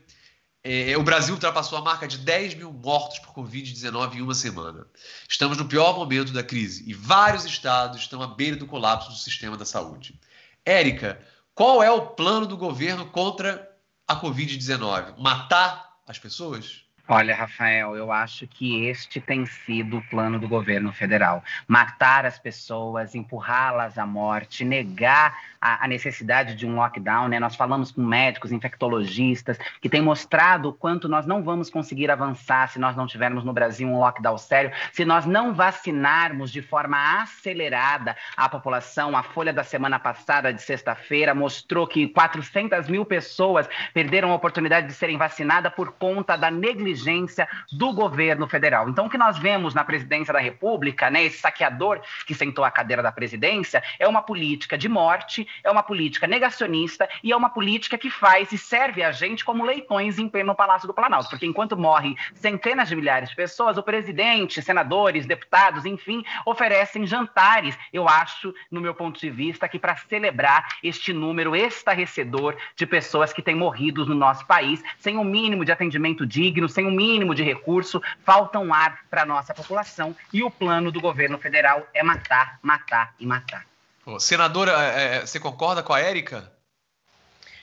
é, o Brasil ultrapassou a marca de 10 mil mortos por Covid-19 em uma semana. Estamos no pior momento da crise e vários estados estão à beira do colapso do sistema da saúde. Érica, qual é o plano do governo contra a Covid-19? Matar as pessoas? Olha, Rafael, eu acho que este tem sido o plano do governo federal: matar as pessoas, empurrá-las à morte, negar a, a, necessidade de um lockdown. Né? Nós falamos com médicos, infectologistas, que têm mostrado o quanto nós não vamos conseguir avançar se nós não tivermos no Brasil um lockdown sério, se nós não vacinarmos de forma acelerada a população. A folha da semana passada, de sexta-feira, mostrou que 400 mil pessoas perderam a oportunidade de serem vacinadas por conta da negligência negligência do governo federal. Então, o que nós vemos na presidência da República, né, esse saqueador que sentou à cadeira da presidência, é uma política de morte, é uma política negacionista e é uma política que faz e serve a gente como leitões em pé no Palácio do Planalto. Porque enquanto morrem centenas de milhares de pessoas, o presidente, senadores, deputados, enfim, oferecem jantares, eu acho, no meu ponto de vista, que para celebrar este número estarrecedor de pessoas que têm morrido no nosso país, sem o um mínimo de atendimento digno, sem sem um mínimo de recurso, falta um ar para a nossa população e o plano do governo federal é matar, matar e matar. senadora, é, é, você concorda com a Érica?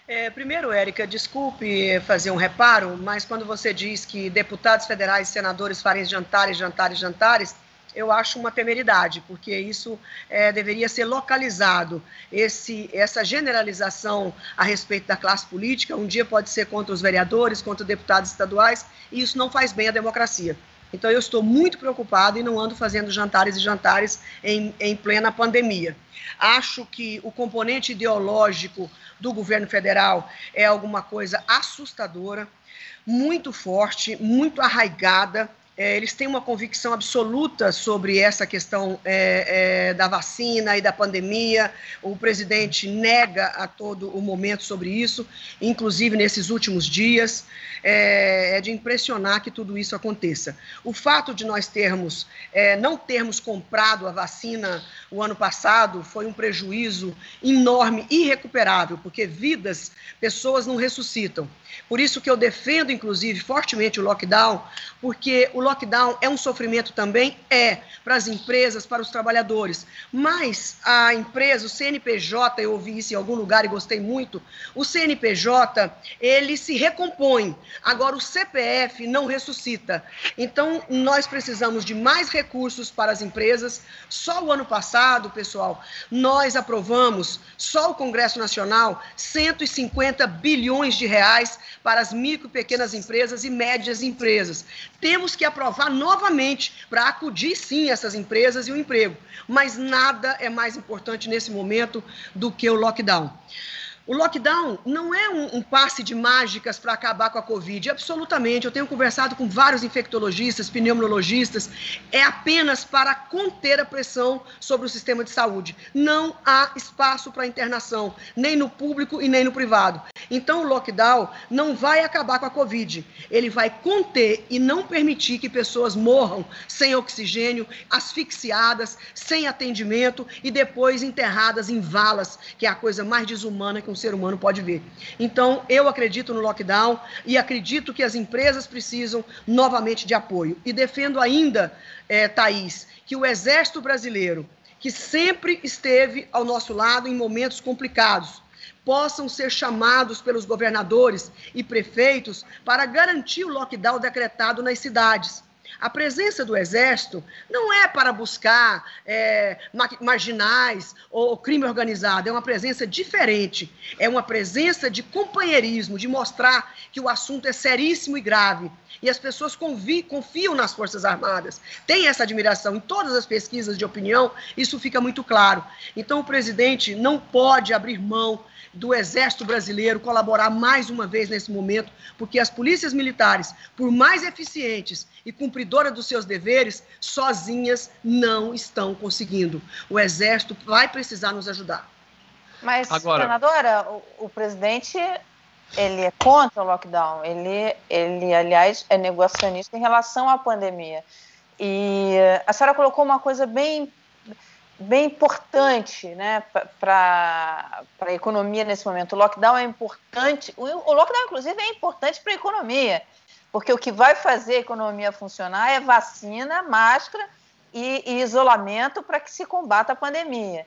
É, primeiro, Érica, desculpe fazer um reparo, mas quando você diz que deputados federais e senadores farem jantares, jantares, jantares, eu acho uma temeridade, porque isso é, deveria ser localizado. Esse, essa generalização a respeito da classe política, um dia pode ser contra os vereadores, contra deputados estaduais, e isso não faz bem à democracia. Então, eu estou muito preocupado e não ando fazendo jantares e jantares em, em plena pandemia. Acho que o componente ideológico do governo federal é alguma coisa assustadora, muito forte, muito arraigada é, eles têm uma convicção absoluta sobre essa questão é, é, da vacina e da pandemia. O presidente nega a todo o momento sobre isso, inclusive nesses últimos dias. É, é de impressionar que tudo isso aconteça. O fato de nós termos, é, não termos comprado a vacina o ano passado foi um prejuízo enorme, irrecuperável, porque vidas, pessoas não ressuscitam. Por isso que eu defendo, inclusive, fortemente o lockdown, porque o lockdown é um sofrimento também, é, para as empresas, para os trabalhadores. Mas a empresa, o CNPJ, eu ouvi isso em algum lugar e gostei muito, o CNPJ, ele se recompõe. Agora, o CPF não ressuscita. Então, nós precisamos de mais recursos para as empresas. Só o ano passado, pessoal, nós aprovamos, só o Congresso Nacional, 150 bilhões de reais para as micro e pequenas empresas e médias empresas. Temos que aprovar novamente para acudir, sim, essas empresas e o emprego. Mas nada é mais importante nesse momento do que o lockdown. O lockdown não é um, um passe de mágicas para acabar com a Covid, absolutamente. Eu tenho conversado com vários infectologistas, pneumologistas, é apenas para conter a pressão sobre o sistema de saúde. Não há espaço para internação, nem no público e nem no privado. Então, o lockdown não vai acabar com a Covid, ele vai conter e não permitir que pessoas morram sem oxigênio, asfixiadas, sem atendimento e depois enterradas em valas, que é a coisa mais desumana que um ser humano pode ver. Então, eu acredito no lockdown e acredito que as empresas precisam novamente de apoio. E defendo ainda, é, Thaís, que o Exército Brasileiro, que sempre esteve ao nosso lado em momentos complicados, possam ser chamados pelos governadores e prefeitos para garantir o lockdown decretado nas cidades. A presença do Exército não é para buscar é, marginais ou crime organizado, é uma presença diferente. É uma presença de companheirismo, de mostrar que o assunto é seríssimo e grave. E as pessoas confiam nas Forças Armadas. Tem essa admiração. Em todas as pesquisas de opinião, isso fica muito claro. Então, o presidente não pode abrir mão do Exército Brasileiro colaborar mais uma vez nesse momento, porque as polícias militares, por mais eficientes e cumpridoras dos seus deveres, sozinhas não estão conseguindo. O Exército vai precisar nos ajudar. Mas, Agora... senadora, o, o presidente ele é contra o lockdown. Ele, ele, aliás, é negociacionista em relação à pandemia. E a senhora colocou uma coisa bem bem importante né, para a economia nesse momento. O lockdown é importante, o, o lockdown, inclusive, é importante para a economia, porque o que vai fazer a economia funcionar é vacina, máscara e, e isolamento para que se combata a pandemia.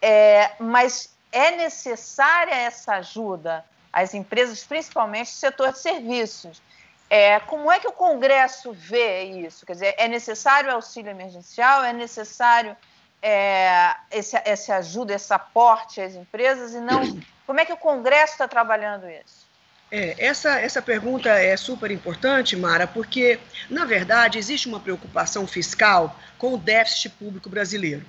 É, mas é necessária essa ajuda às empresas, principalmente no setor de serviços. É, como é que o Congresso vê isso? Quer dizer, é necessário auxílio emergencial? É necessário é, esse, esse ajuda, esse aporte às empresas e não. Como é que o Congresso está trabalhando isso? É, essa, essa pergunta é super importante, Mara, porque, na verdade, existe uma preocupação fiscal com o déficit público brasileiro.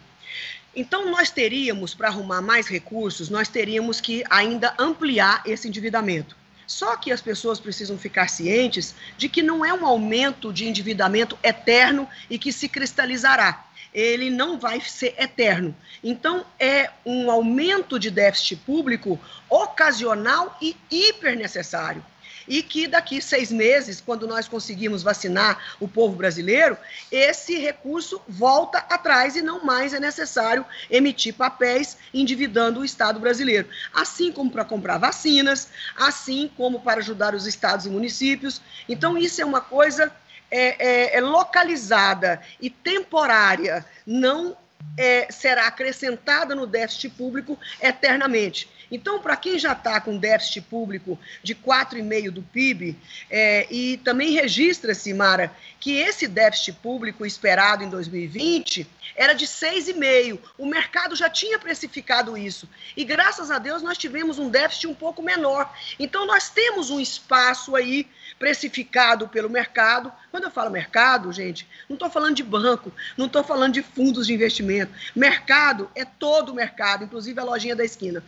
Então, nós teríamos, para arrumar mais recursos, nós teríamos que ainda ampliar esse endividamento. Só que as pessoas precisam ficar cientes de que não é um aumento de endividamento eterno e que se cristalizará ele não vai ser eterno. Então, é um aumento de déficit público ocasional e hiper necessário. E que daqui seis meses, quando nós conseguirmos vacinar o povo brasileiro, esse recurso volta atrás e não mais é necessário emitir papéis endividando o Estado brasileiro. Assim como para comprar vacinas, assim como para ajudar os estados e municípios. Então, isso é uma coisa é, é, é localizada e temporária não é, será acrescentada no déficit público eternamente. Então, para quem já está com déficit público de 4,5% do PIB, é, e também registra-se, Mara, que esse déficit público esperado em 2020 era de 6,5%. O mercado já tinha precificado isso. E graças a Deus nós tivemos um déficit um pouco menor. Então, nós temos um espaço aí precificado pelo mercado Quando eu falo mercado, gente, não estou falando de banco, não estou falando de fundos de investimento. Mercado é todo o mercado, inclusive a lojinha da esquina.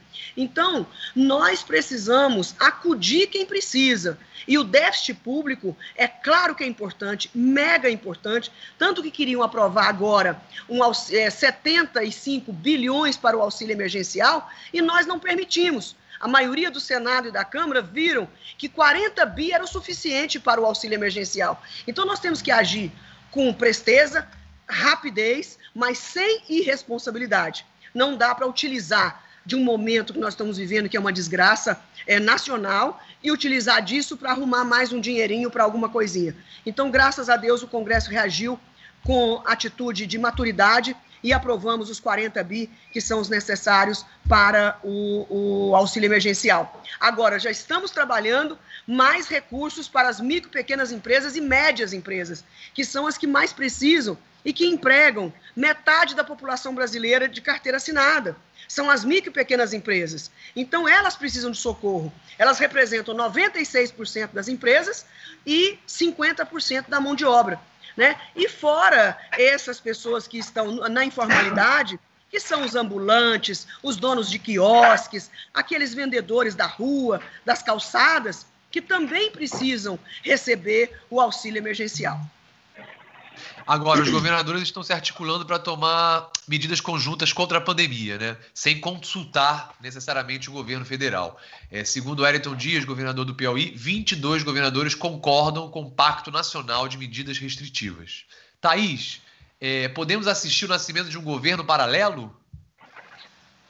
Então, nós precisamos acudir quem precisa. E o déficit público, é claro que é importante, mega importante, tanto que queriam aprovar agora um, é, 75 bilhões para o auxílio emergencial e nós não permitimos a maioria do Senado e da Câmara viram que 40 bi era o suficiente para o auxílio emergencial. Então nós temos que agir com presteza, rapidez, mas sem irresponsabilidade. Não dá para utilizar de um momento que nós estamos vivendo, que é uma desgraça é, nacional, e utilizar disso para arrumar mais um dinheirinho para alguma coisinha. Então, graças a Deus, o Congresso reagiu com atitude de maturidade e aprovamos os 40 bi que são os necessários para o, o, auxílio emergencial. Agora, já estamos trabalhando mais recursos para as micro, pequenas empresas e médias empresas, que são as que mais precisam e que empregam metade da população brasileira de carteira assinada. São as micro e pequenas empresas. Então, elas precisam de socorro. Elas representam 96% das empresas e 50% da mão de obra. Né? E fora essas pessoas que estão na informalidade, que são os ambulantes, os donos de quiosques, aqueles vendedores da rua, das calçadas, que também precisam receber o auxílio emergencial. Agora, os governadores estão se articulando para tomar medidas conjuntas contra a pandemia, né? sem consultar necessariamente o governo federal. É, segundo Wellington Dias, governador do Piauí, 22 governadores concordam com o Pacto Nacional de Medidas Restritivas. Thaís, é, podemos assistir o nascimento de um governo paralelo?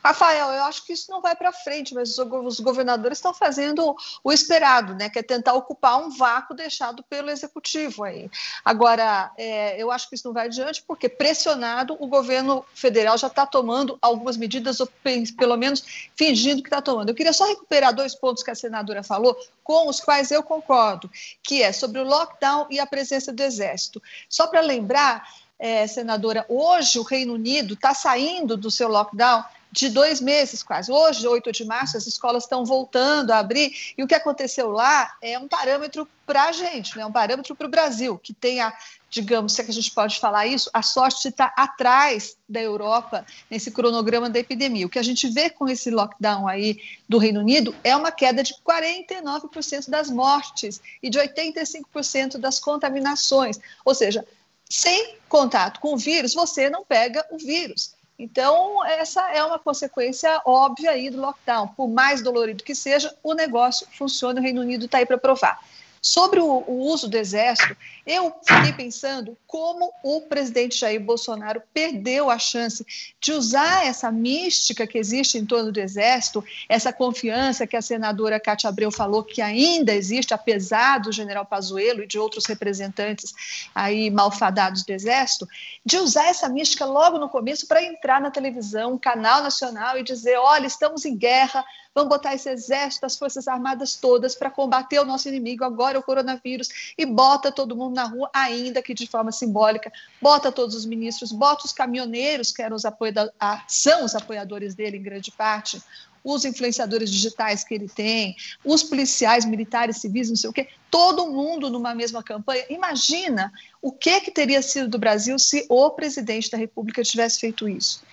Rafael, eu acho que isso não vai para frente, mas os governadores estão fazendo o esperado, né? Que é tentar ocupar um vácuo deixado pelo executivo aí. Agora, é, eu acho que isso não vai adiante, porque pressionado, o governo federal já está tomando algumas medidas, ou pelo menos fingindo que está tomando. Eu queria só recuperar dois pontos que a senadora falou, com os quais eu concordo, que é sobre o lockdown e a presença do exército. Só para lembrar, é, senadora, hoje o Reino Unido está saindo do seu lockdown de dois meses quase. Hoje, 8 de março, as escolas estão voltando a abrir, e o que aconteceu lá é um parâmetro para a gente, né? um parâmetro para o Brasil, que tem a, digamos, se é que a gente pode falar isso, a sorte estar atrás da Europa nesse cronograma da epidemia. O que a gente vê com esse lockdown aí do Reino Unido é uma queda de 49% das mortes e de 85% das contaminações. Ou seja, sem contato com o vírus, você não pega o vírus. Então, essa é uma consequência óbvia aí do lockdown. Por mais dolorido que seja, o negócio funciona, o Reino Unido está aí para provar. Sobre o, o, uso do exército, eu fiquei pensando como o presidente Jair Bolsonaro perdeu a chance de usar essa mística que existe em torno do exército, essa confiança que a senadora Cátia Abreu falou que ainda existe, apesar do general Pazuello e de outros representantes aí malfadados do exército, de usar essa mística logo no começo para entrar na televisão, um canal nacional e dizer, olha, estamos em guerra, vamos botar esse exército, as forças armadas todas para combater o nosso inimigo, agora o coronavírus, e bota todo mundo na rua, ainda que de forma simbólica, bota todos os ministros, bota os caminhoneiros, que eram os apoiadores, são os apoiadores dele em grande parte, os influenciadores digitais que ele tem, os policiais, militares, civis, não sei o quê, todo mundo numa mesma campanha. Imagina o que, que teria sido do Brasil se o presidente da República tivesse feito isso.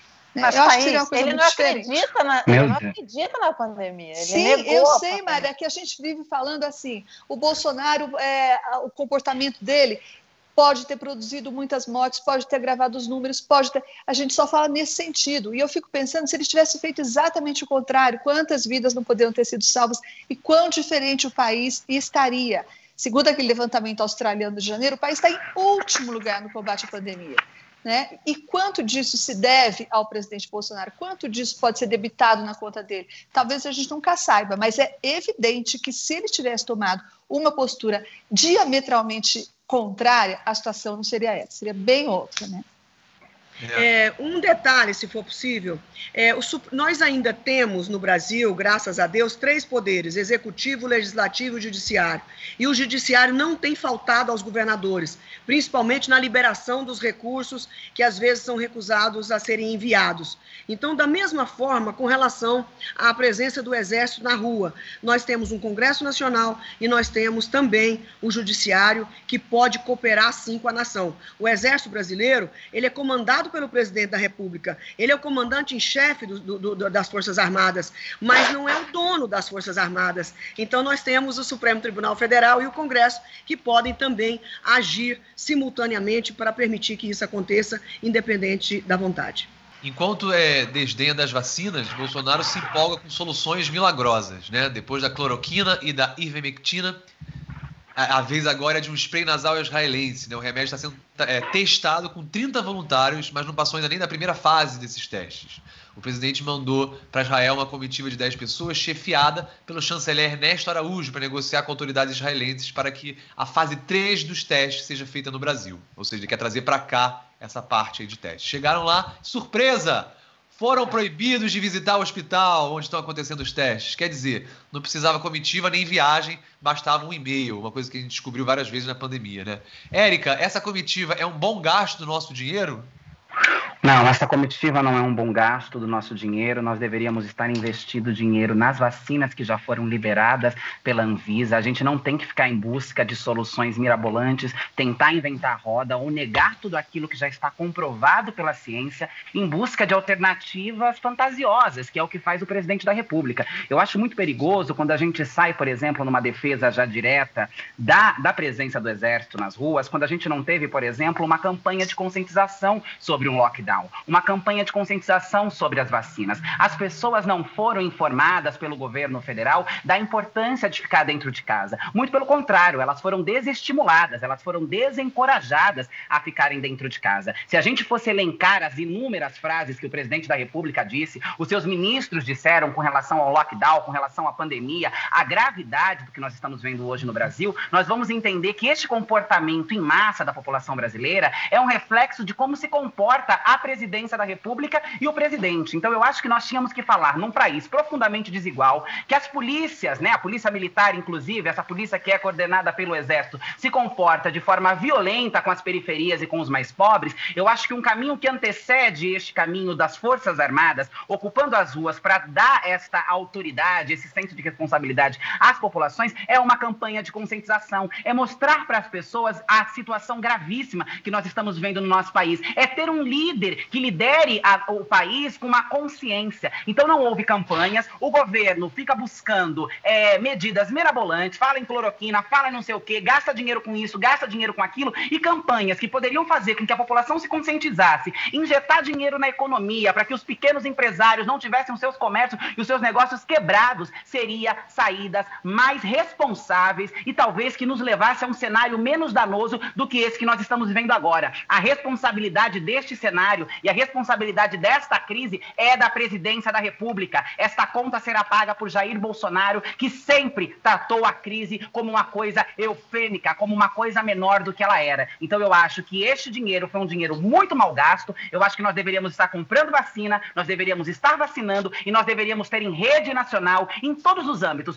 Mas, eu acho que seria uma coisa ele muito não acredita na, ele não acredita na pandemia. Ele Sim, eu sei, Maria, que a gente vive falando assim, o Bolsonaro, é, o comportamento dele pode ter produzido muitas mortes, pode ter gravado os números, pode ter. A gente só fala nesse sentido. E eu fico pensando se ele tivesse feito exatamente o contrário, quantas vidas não poderiam ter sido salvas e quão diferente o país estaria. Segundo aquele levantamento australiano de janeiro, o país está em último lugar no combate à pandemia. Né? E quanto disso se deve ao presidente Bolsonaro? Quanto disso pode ser debitado na conta dele? Talvez a gente nunca saiba, mas é evidente que se ele tivesse tomado uma postura diametralmente contrária, a situação não seria essa, seria bem outra. Né? É. É, um detalhe, se for possível, é, o, nós ainda temos no Brasil, graças a Deus, três poderes: executivo, legislativo e judiciário. E o judiciário não tem faltado aos governadores, principalmente na liberação dos recursos que às vezes são recusados a serem enviados. Então, da mesma forma, com relação à presença do Exército na rua, nós temos um Congresso Nacional e nós temos também o Judiciário que pode cooperar sim com a nação. O Exército Brasileiro, ele é comandado pelo Presidente da República, ele é o comandante em chefe do, do, das Forças Armadas, mas não é o dono das Forças Armadas. Então, nós temos o Supremo Tribunal Federal e o Congresso que podem também agir simultaneamente para permitir que isso aconteça, independente da vontade. Enquanto é desdenha das vacinas, Bolsonaro se empolga com soluções milagrosas, né? Depois da cloroquina e da ivermectina, a, vez agora é de um spray nasal israelense, né? O remédio está sendo é, testado com 30 voluntários, mas não passou ainda nem da primeira fase desses testes. O presidente mandou para Israel uma comitiva de 10 pessoas, chefiada pelo chanceler Ernesto Araújo, para negociar com autoridades israelenses para que a fase 3 dos testes seja feita no Brasil. Ou seja, ele quer trazer para cá essa parte aí de teste. Chegaram lá, surpresa! Foram proibidos de visitar o hospital onde estão acontecendo os testes. Quer dizer, não precisava comitiva nem viagem, bastava um e-mail, uma coisa que a gente descobriu várias vezes na pandemia, né? Érica, essa comitiva é um bom gasto do nosso dinheiro? Não, essa comitiva não é um bom gasto do nosso dinheiro. Nós deveríamos estar investindo dinheiro nas vacinas que já foram liberadas pela Anvisa. A gente não tem que ficar em busca de soluções mirabolantes, tentar inventar roda ou negar tudo aquilo que já está comprovado pela ciência em busca de alternativas fantasiosas, que é o que faz o presidente da República. Eu acho muito perigoso quando a gente sai, por exemplo, numa defesa já direta da, da presença do Exército nas ruas, quando a gente não teve, por exemplo, uma campanha de conscientização sobre um lockdown lockdown, uma campanha de conscientização sobre as vacinas. As pessoas não foram informadas pelo governo federal da importância de ficar dentro de casa. Muito pelo contrário, elas foram desestimuladas, elas foram desencorajadas a ficarem dentro de casa. Se a gente fosse elencar as inúmeras frases que o presidente da República disse, os seus ministros disseram com relação ao lockdown, com relação à pandemia, a gravidade do que nós estamos vendo hoje no Brasil, nós vamos entender que este comportamento em massa da população brasileira é um reflexo de como se comporta a presidência da República e o presidente. Então eu acho que nós tínhamos que falar num país profundamente desigual, que as polícias, né, a polícia militar inclusive, essa polícia que é coordenada pelo exército, se comporta de forma violenta com as periferias e com os mais pobres. Eu acho que um caminho que antecede este caminho das Forças Armadas, ocupando as ruas para dar esta autoridade, esse senso de responsabilidade às populações, é uma campanha de conscientização, é mostrar para as pessoas a situação gravíssima que nós estamos vendo no nosso país, é ter um líder líder que lidere a, o país com uma consciência. Então não houve campanhas, o governo fica buscando é, medidas mirabolantes, fala em cloroquina, fala em não sei o quê, gasta dinheiro com isso, gasta dinheiro com aquilo, e campanhas que poderiam fazer com que a população se conscientizasse, injetar dinheiro na economia para que os pequenos empresários não tivessem os seus comércios e os seus negócios quebrados, seria saídas mais responsáveis e talvez que nos levasse a um cenário menos danoso do que esse que nós estamos vivendo agora. A responsabilidade deste cenário e a responsabilidade desta crise é da presidência da República. Esta conta será paga por Jair Bolsonaro, que sempre tratou a crise como uma coisa eufêmica, como uma coisa menor do que ela era. Então eu acho que este dinheiro foi um dinheiro muito mal gasto. Eu acho que nós deveríamos estar comprando vacina, nós deveríamos estar vacinando e nós deveríamos ter em rede nacional, em todos os âmbitos,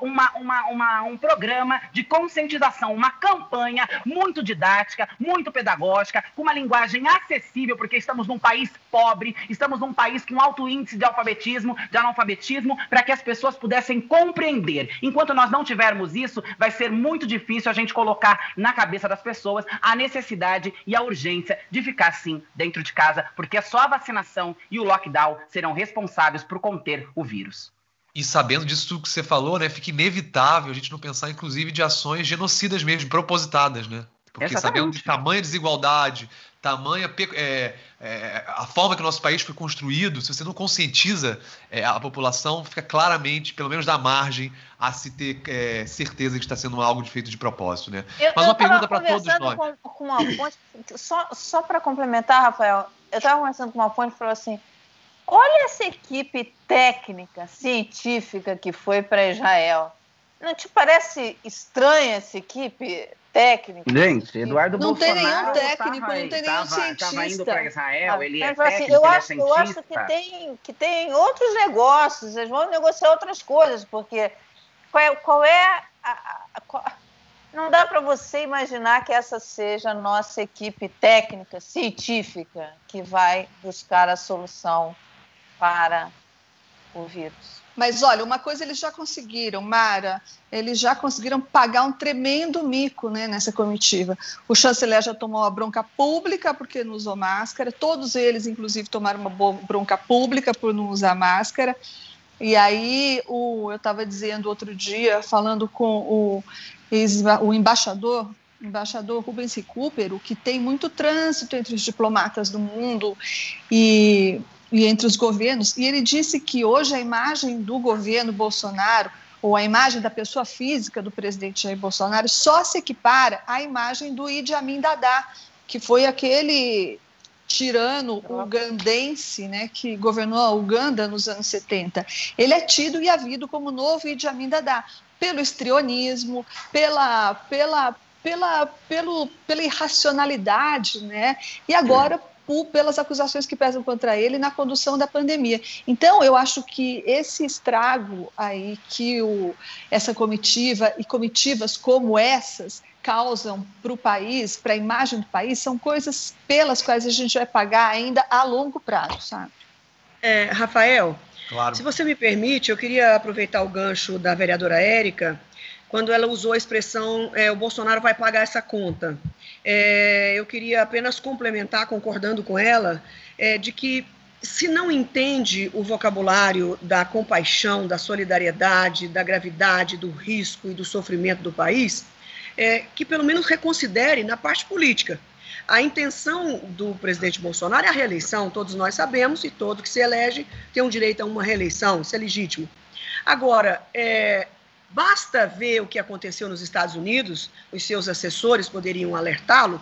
uma, uma, uma, um programa de conscientização, uma campanha muito didática, muito pedagógica, com uma linguagem acessível porque estamos num país pobre, estamos num país com alto índice de alfabetismo, de analfabetismo, para que as pessoas pudessem compreender. Enquanto nós não tivermos isso, vai ser muito difícil a gente colocar na cabeça das pessoas a necessidade e a urgência de ficar sim dentro de casa, porque só a vacinação e o lockdown serão responsáveis por conter o vírus. E sabendo disso que você falou, né, fica inevitável a gente não pensar, inclusive, de ações genocidas mesmo, propositadas, né? Porque Exatamente. sabendo de tamanha desigualdade, tamanha é, é, a forma que o nosso país foi construído, se você não conscientiza é, a população, fica claramente, pelo menos da margem, a se ter é, certeza que está sendo algo feito de propósito, né? Eu, Mas uma pergunta para todos nós. Com, com uma fonte, só só para complementar, Rafael, eu estava conversando com uma fonte e falou assim: olha essa equipe técnica, científica que foi para Israel. Não te parece estranha essa equipe? Técnico. Gente, Eduardo não Bolsonaro. Não tem nenhum técnico, tava, não tem nenhum tava, cientista. Estava indo para Israel, ele é assim, técnico, eu ele acho, é Eu acho que tem, que tem outros negócios, eles vão negociar outras coisas, porque qual é, qual é a, a qual, não dá para você imaginar que essa seja a nossa equipe técnica, científica, que vai buscar a solução para o vírus. Mas olha, uma coisa eles já conseguiram, Mara, eles já conseguiram pagar um tremendo mico né, nessa comitiva. O chanceler já tomou uma bronca pública porque não usou máscara, todos eles, inclusive, tomaram uma bronca pública por não usar máscara. E aí, o, eu estava dizendo outro dia, falando com o, o embaixador, embaixador Rubens Recupero, que tem muito trânsito entre os diplomatas do mundo e, e entre os governos, e ele disse que hoje a imagem do governo Bolsonaro ou a imagem da pessoa física do presidente Jair Bolsonaro só se equipara à imagem do Idi Amin Dada, que foi aquele tirano ugandense, né, que governou a Uganda nos anos 70. Ele é tido e havido como novo Idi Amin Dada, pelo estrionismo, pela, pela, pela, pelo, pela irracionalidade, né, e agora por, pelas acusações que pesam contra ele na condução da pandemia. Então, eu acho que esse estrago aí que o, essa comitiva e comitivas como essas causam para o país, para a imagem do país, são coisas pelas quais a gente vai pagar ainda a longo prazo, sabe? É, Rafael, claro. se você me permite, eu queria aproveitar o gancho da vereadora Érica, quando ela usou a expressão é, o Bolsonaro vai pagar essa conta. É, eu queria apenas complementar, concordando com ela, é, de que se não entende o vocabulário da compaixão, da solidariedade, da gravidade, do risco e do sofrimento do país, é, que pelo menos reconsidere na parte política. A intenção do presidente Bolsonaro é a reeleição, todos nós sabemos, e todo que se elege tem um direito a uma reeleição, isso é legítimo. Agora, é, basta ver o que aconteceu nos Estados Unidos, os seus assessores poderiam alertá-lo,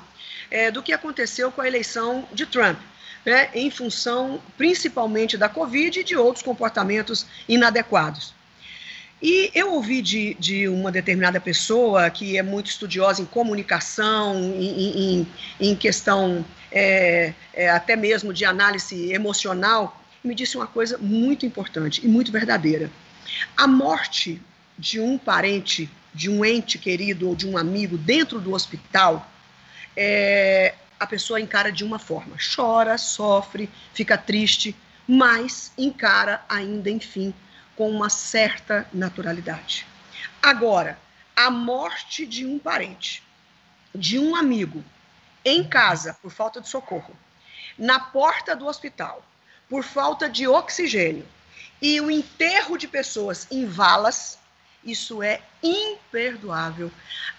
é, do que aconteceu com a eleição de Trump. Né, em função principalmente da Covid e de outros comportamentos inadequados. E eu ouvi de, de, uma determinada pessoa que é muito estudiosa em comunicação, em, em, em questão é, é, até mesmo de análise emocional, me disse uma coisa muito importante e muito verdadeira. A morte de um parente, de um ente querido ou de um amigo dentro do hospital, é, a pessoa encara de uma forma: chora, sofre, fica triste, mas encara ainda, enfim, com uma certa naturalidade. Agora, a morte de um parente, de um amigo, em casa por falta de socorro, na porta do hospital por falta de oxigênio e o enterro de pessoas em valas, isso é imperdoável.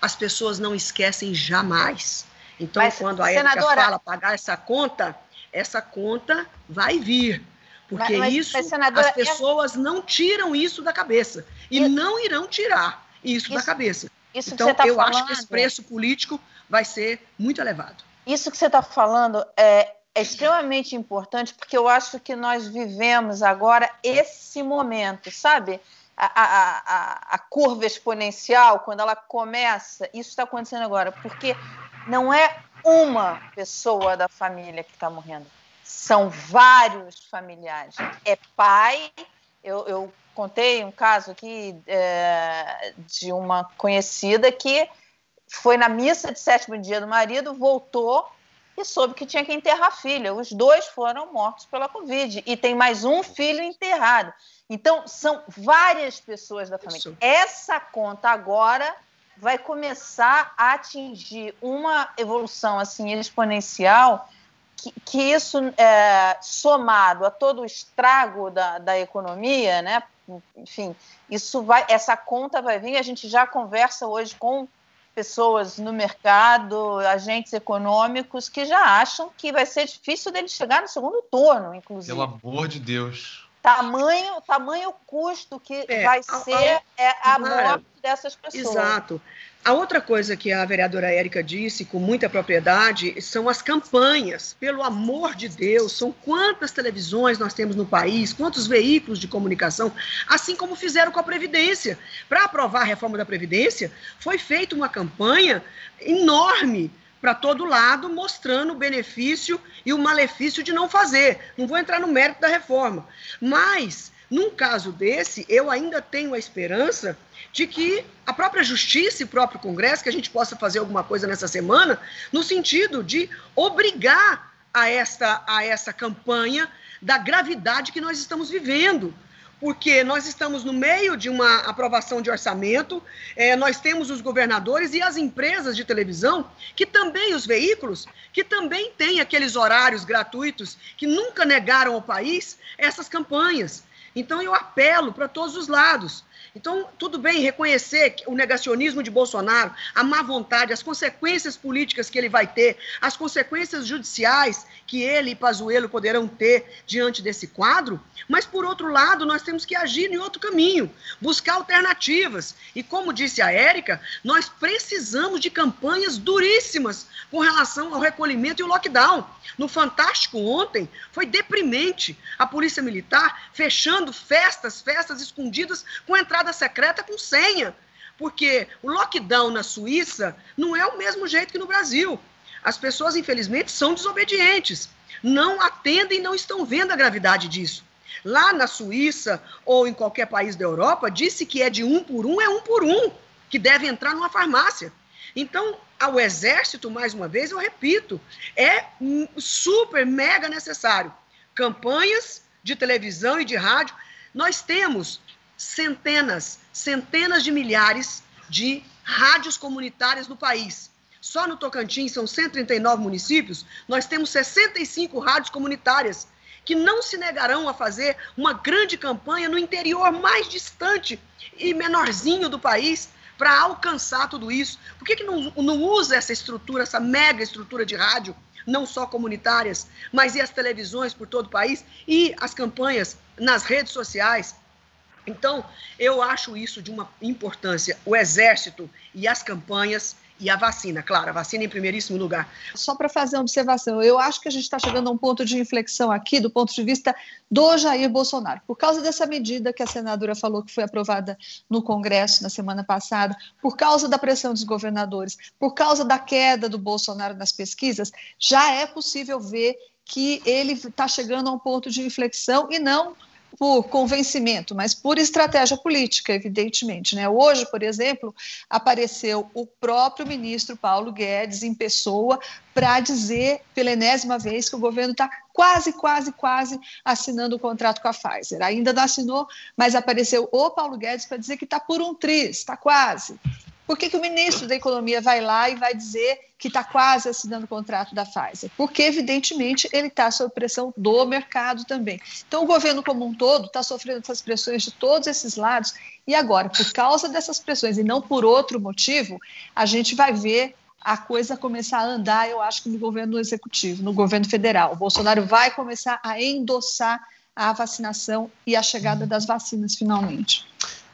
As pessoas não esquecem jamais. Então, Mas, quando a senadora... fala pagar essa conta, essa conta vai vir. Porque mas, isso, mas, as pessoas não tiram isso da cabeça. E isso... não irão tirar isso, isso da cabeça. Isso então, tá eu falando... acho que esse preço político vai ser muito elevado. Isso que você está falando é, é extremamente importante, porque eu acho que nós vivemos agora esse momento, sabe? A, a, a, curva exponencial, quando ela começa, isso está acontecendo agora, porque não é uma pessoa da família que está morrendo são vários familiares. É pai, eu, eu contei um caso aqui é, de uma conhecida que foi na missa de sétimo dia do marido, voltou e soube que tinha que enterrar a filha. Os dois foram mortos pela Covid e tem mais um filho enterrado. Então, são várias pessoas da família. Isso. Essa conta agora vai começar a atingir uma evolução assim exponencial que, que isso, é, somado a todo o estrago da, da economia, né? enfim, isso vai, essa conta vai vir. A gente já conversa hoje com pessoas no mercado, agentes econômicos que já acham que vai ser difícil dele chegar no segundo turno, inclusive. Pelo amor de Deus. Tamanho, tamanho custo que é, vai ser a, é a morte dessas pessoas. Exato. A outra coisa que a vereadora Érica disse com muita propriedade são as campanhas. Pelo amor de Deus, são quantas televisões nós temos no país, quantos veículos de comunicação, assim como fizeram com a Previdência. Para aprovar a reforma da Previdência, foi feita uma campanha enorme para todo lado, mostrando o benefício e o malefício de não fazer. Não vou entrar no mérito da reforma, mas num caso desse, eu ainda tenho a esperança de que a própria justiça e o próprio Congresso, que a gente possa fazer alguma coisa nessa semana, no sentido de obrigar a esta, a essa campanha da gravidade que nós estamos vivendo porque nós estamos no meio de uma aprovação de orçamento, é, nós temos os governadores e as empresas de televisão, que também, os veículos, que também têm aqueles horários gratuitos, que nunca negaram ao país essas campanhas. Então, eu apelo para todos os lados. Então, tudo bem reconhecer o negacionismo de Bolsonaro, a má vontade, as consequências políticas que ele vai ter, as consequências judiciais que ele e Pazuello poderão ter diante desse quadro, mas, por outro lado, nós temos que agir em outro caminho, buscar alternativas. E, como disse a Érica, nós precisamos de campanhas duríssimas com relação ao recolhimento e o lockdown. No Fantástico ontem, foi deprimente a Polícia Militar fechando festas, festas escondidas com entrada secreta com senha. Porque o lockdown na Suíça não é o mesmo jeito que no Brasil. As pessoas, infelizmente, são desobedientes, não atendem não estão vendo a gravidade disso. Lá na Suíça ou em qualquer país da Europa, disse que é de um por um, é um por um, que deve entrar numa farmácia. Então, ao exército, mais uma vez, eu repito, é super, mega necessário. Campanhas de televisão e de rádio. Nós temos centenas, centenas de milhares de rádios comunitárias no país. Só no Tocantins, são 139 municípios, nós temos 65 rádios comunitárias que não se negarão a fazer uma grande campanha no interior mais distante e menorzinho do país para alcançar tudo isso. Por que, que não, não usa essa estrutura, essa mega estrutura de rádio, não só comunitárias, mas e as televisões por todo o país e as campanhas nas redes sociais? Então, eu acho isso de uma importância. O Exército e as campanhas e a vacina, claro, a vacina em primeiríssimo lugar. Só para fazer uma observação, eu acho que a gente está chegando a um ponto de inflexão aqui, do ponto de vista do Jair Bolsonaro, por causa dessa medida que a senadora falou que foi aprovada no Congresso na semana passada, por causa da pressão dos governadores, por causa da queda do Bolsonaro nas pesquisas, já é possível ver que ele está chegando a um ponto de inflexão e não por convencimento, mas por estratégia política, evidentemente. Né? Hoje, por exemplo, apareceu o próprio ministro Paulo Guedes em pessoa para dizer pela enésima vez que o governo está quase, quase, quase assinando o contrato com a Pfizer. Ainda não assinou, mas apareceu o Paulo Guedes para dizer que está por um triz, está quase. Por que, que o ministro da Economia vai lá e vai dizer que está quase assinando o contrato da Pfizer? Porque, evidentemente, ele está sob pressão do mercado também. Então, o governo como um todo está sofrendo essas pressões de todos esses lados, e agora, por causa dessas pressões e não por outro motivo, a gente vai ver a coisa começar a andar, eu acho que no governo executivo, no governo federal. O Bolsonaro vai começar a endossar a vacinação e a chegada das vacinas finalmente.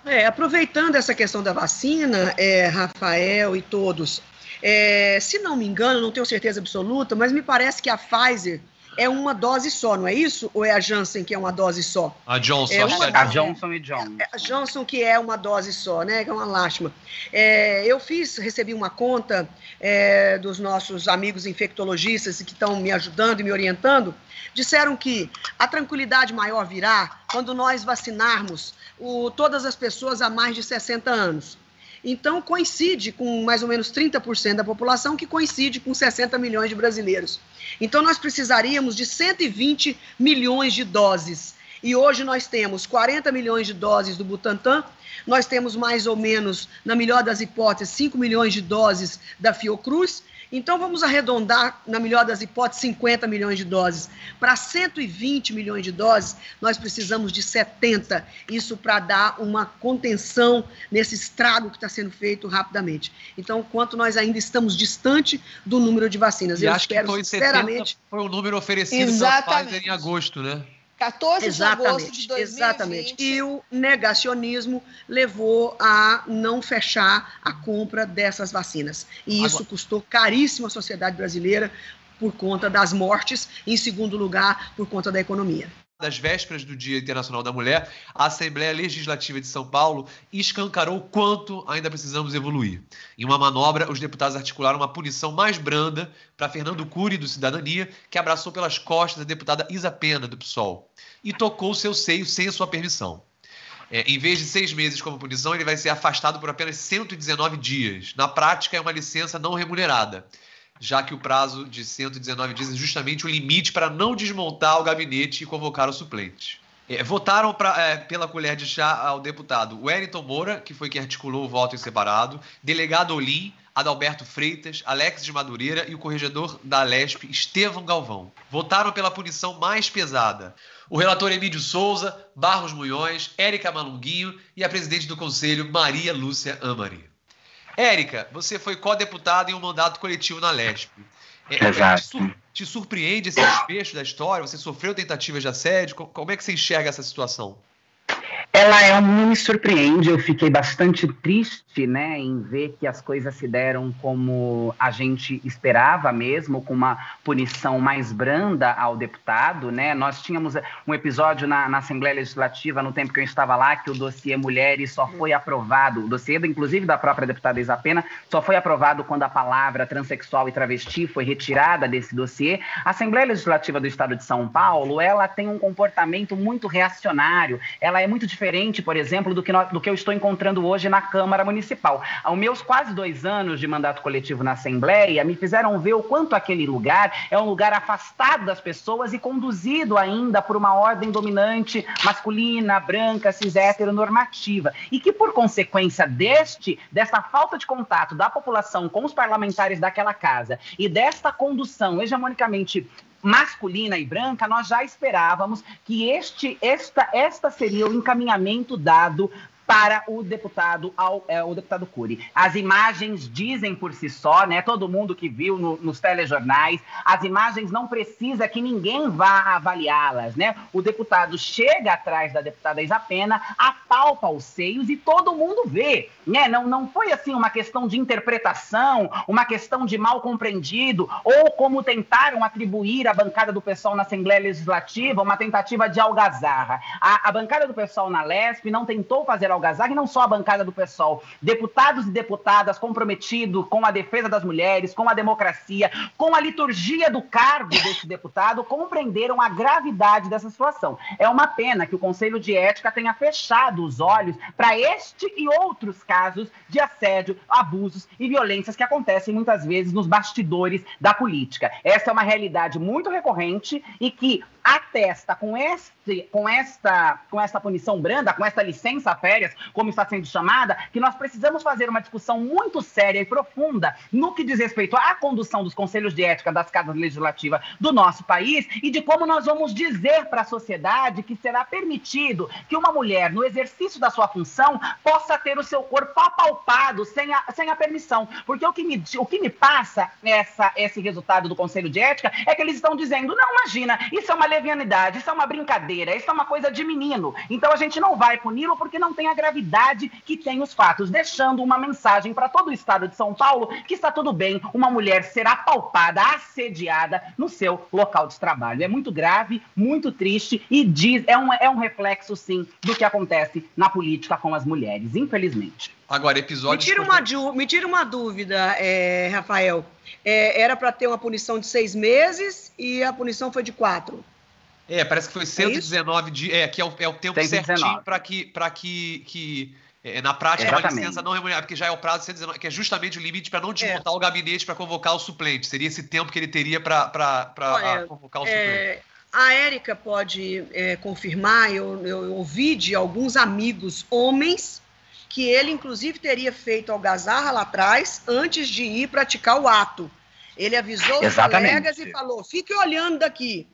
É, aproveitando essa questão da vacina, é, Rafael e todos, é, se não me engano, não tenho certeza absoluta, mas me parece que a Pfizer é uma dose só, não é isso? Ou é a Janssen que é uma dose só? A Johnson, é uma, a Johnson e Johnson. É, a Johnson que é uma dose só, né? Que é uma lástima. É, eu fiz, recebi uma conta é, dos nossos amigos infectologistas que estão me ajudando e me orientando. Disseram que a tranquilidade maior virá quando nós vacinarmos o, todas as pessoas há mais de 60 anos. Então, coincide com mais ou menos 30% da população, que coincide com 60 milhões de brasileiros. Então, nós precisaríamos de 120 milhões de doses. E hoje nós temos 40 milhões de doses do Butantan, nós temos mais ou menos, na melhor das hipóteses, 5 milhões de doses da Fiocruz então, vamos arredondar, na melhor das hipóteses, 50 milhões de doses. Para 120 milhões de doses, nós precisamos de 70. Isso para dar uma contenção nesse estrago que está sendo feito rapidamente. Então, quanto nós ainda estamos distante do número de vacinas. E Eu acho espero, que foi sinceramente. foi o número oferecido pela Pfizer em agosto, né? 14 exatamente, de agosto de 2020. Exatamente. E o negacionismo levou a não fechar a compra dessas vacinas. E isso Agora... custou caríssimo à sociedade brasileira por conta das mortes, em segundo lugar, por conta da economia das vésperas do Dia Internacional da Mulher, a Assembleia Legislativa de São Paulo escancarou quanto ainda precisamos evoluir. Em uma manobra, os deputados articularam uma punição mais branda para Fernando Cury, do Cidadania, que abraçou pelas costas a deputada Isa Pena, do PSOL, e tocou seu seio sem sua permissão. É, em vez de seis meses como punição, ele vai ser afastado por apenas 119 dias. Na prática, é uma licença não remunerada já que o prazo de 119 dias é justamente o limite para não desmontar o gabinete e convocar o suplente. É, votaram pra, é, pela colher de chá ao deputado Wellington Moura, que foi quem articulou o voto em separado, delegado Olim, Adalberto Freitas, Alex de Madureira e o corregedor da Lesp, Estevão Galvão. Votaram pela punição mais pesada. O relator Emílio Souza, Barros Munhões, Érica Malunguinho e a presidente do conselho, Maria Lúcia Amari. Érica, você foi co-deputada em um mandato coletivo na LESP. É, é Exato. Te, sur te surpreende esse desfecho da história? Você sofreu tentativas de assédio? Como é que você enxerga essa situação? Ela é, me surpreende, eu fiquei bastante triste, né, em ver que as coisas se deram como a gente esperava mesmo, com uma punição mais branda ao deputado, né, nós tínhamos um episódio na, na Assembleia Legislativa, no tempo que eu estava lá, que o dossiê Mulheres só foi aprovado, o dossiê, inclusive da própria deputada Isapena, só foi aprovado quando a palavra transexual e travesti foi retirada desse dossiê. A Assembleia Legislativa do Estado de São Paulo, ela tem um comportamento muito reacionário, ela é muito diferente diferente, por exemplo, do que, do que eu estou encontrando hoje na Câmara Municipal. Aos meus quase dois anos de mandato coletivo na Assembleia, me fizeram ver o quanto aquele lugar é um lugar afastado das pessoas e conduzido ainda por uma ordem dominante masculina, branca, cis heteronormativa. E que, por consequência deste, dessa falta de contato da população com os parlamentares daquela casa e desta condução hegemonicamente masculina e branca, nós já esperávamos que este, esta, esta seria o encaminhamento dado para o deputado ao, é, o deputado Cury. As imagens dizem por si só, né? Todo mundo que viu no, nos telejornais, as imagens não precisa que ninguém vá avaliá-las, né? O deputado chega atrás da deputada Isapena, apalpa os seios e todo mundo vê, né? Não, não foi assim uma questão de interpretação, uma questão de mal compreendido ou como tentaram atribuir à bancada do pessoal na Assembleia Legislativa uma tentativa de algazarra. A, a bancada do pessoal na LESP não tentou fazer algazarra, e não só a bancada do PSOL, deputados e deputadas comprometidos com a defesa das mulheres, com a democracia, com a liturgia do cargo desse deputado, compreenderam a gravidade dessa situação. É uma pena que o Conselho de Ética tenha fechado os olhos para este e outros casos de assédio, abusos e violências que acontecem muitas vezes nos bastidores da política. Essa é uma realidade muito recorrente e que atesta com, este, com, esta, com esta punição branda, com esta licença férias, como está sendo chamada, que nós precisamos fazer uma discussão muito séria e profunda no que diz respeito à condução dos conselhos de ética das casas legislativas do nosso país e de como nós vamos dizer para a sociedade que será permitido que uma mulher, no exercício da sua função, possa ter o seu corpo apalpado sem a, sem a permissão. Porque o que me, o que me passa essa, esse resultado do Conselho de Ética é que eles estão dizendo: não, imagina, isso é uma levianidade, isso é uma brincadeira, isso é uma coisa de menino. Então a gente não vai puni-lo porque não tem a gravidade que tem os fatos, deixando uma mensagem para todo o estado de São Paulo que está tudo bem uma mulher ser apalpada, assediada no seu local de trabalho. É muito grave, muito triste e diz, é, um, é um reflexo, sim, do que acontece na política com as mulheres, infelizmente. Agora, episódio. Me tira uma, me tira uma dúvida, é, Rafael. É, era para ter uma punição de seis meses e a punição foi de quatro. É, parece que foi 119 é dias. É, que é o, é o tempo 119. certinho para que, pra que, que é, na prática, é uma licença não remunerada, porque já é o prazo de 119, que é justamente o limite para não desmontar é. o gabinete para convocar o suplente. Seria esse tempo que ele teria para convocar o é, suplente. A Érica pode é, confirmar, eu, eu ouvi de alguns amigos homens que ele, inclusive, teria feito algazarra lá atrás antes de ir praticar o ato. Ele avisou os Exatamente. colegas e falou: fique olhando daqui.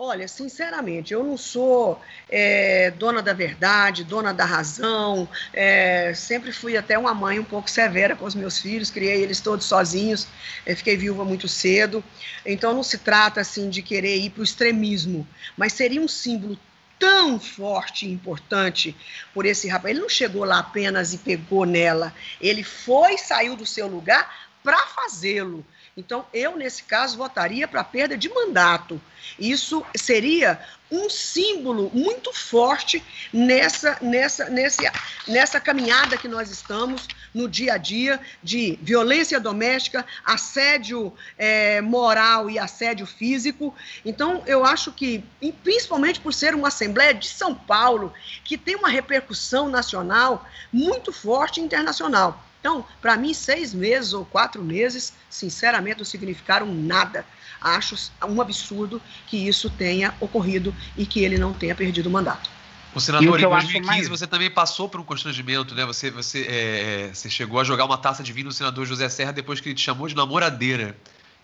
Olha, sinceramente, eu não sou é, dona da verdade, dona da razão. É, sempre fui até uma mãe um pouco severa com os meus filhos, criei eles todos sozinhos, é, fiquei viúva muito cedo. Então não se trata assim de querer ir para o extremismo, mas seria um símbolo tão forte e importante por esse rapaz. Ele não chegou lá apenas e pegou nela, ele foi, saiu do seu lugar para fazê-lo. Então, eu, nesse caso, votaria para perda de mandato. Isso seria um símbolo muito forte nessa, nessa, nessa, nessa caminhada que nós estamos no dia a dia de violência doméstica, assédio é, moral e assédio físico. Então, eu acho que, principalmente por ser uma Assembleia de São Paulo, que tem uma repercussão nacional muito forte e internacional. Então, para mim, seis meses ou quatro meses, sinceramente, não significaram nada. Acho um absurdo que isso tenha ocorrido e que ele não tenha perdido o mandato. O senador, em 2015 mais... você também passou por um constrangimento, né? Você, você, é, é, você chegou a jogar uma taça de vinho no senador José Serra depois que ele te chamou de namoradeira.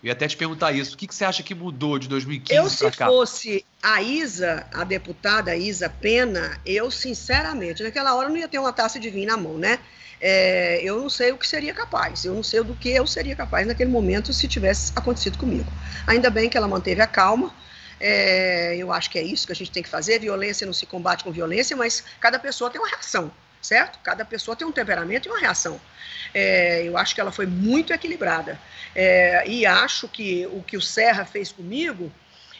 Eu ia até te perguntar isso. O que, que você acha que mudou de 2015 Eu, se cá? fosse a Isa, a deputada Isa Pena, eu, sinceramente, naquela hora não ia ter uma taça de vinho na mão, né? É, eu não sei o que seria capaz, eu não sei do que eu seria capaz naquele momento se tivesse acontecido comigo. Ainda bem que ela manteve a calma, é, eu acho que é isso que a gente tem que fazer. Violência não se combate com violência, mas cada pessoa tem uma reação, certo? Cada pessoa tem um temperamento e uma reação. É, eu acho que ela foi muito equilibrada. É, e acho que o que o Serra fez comigo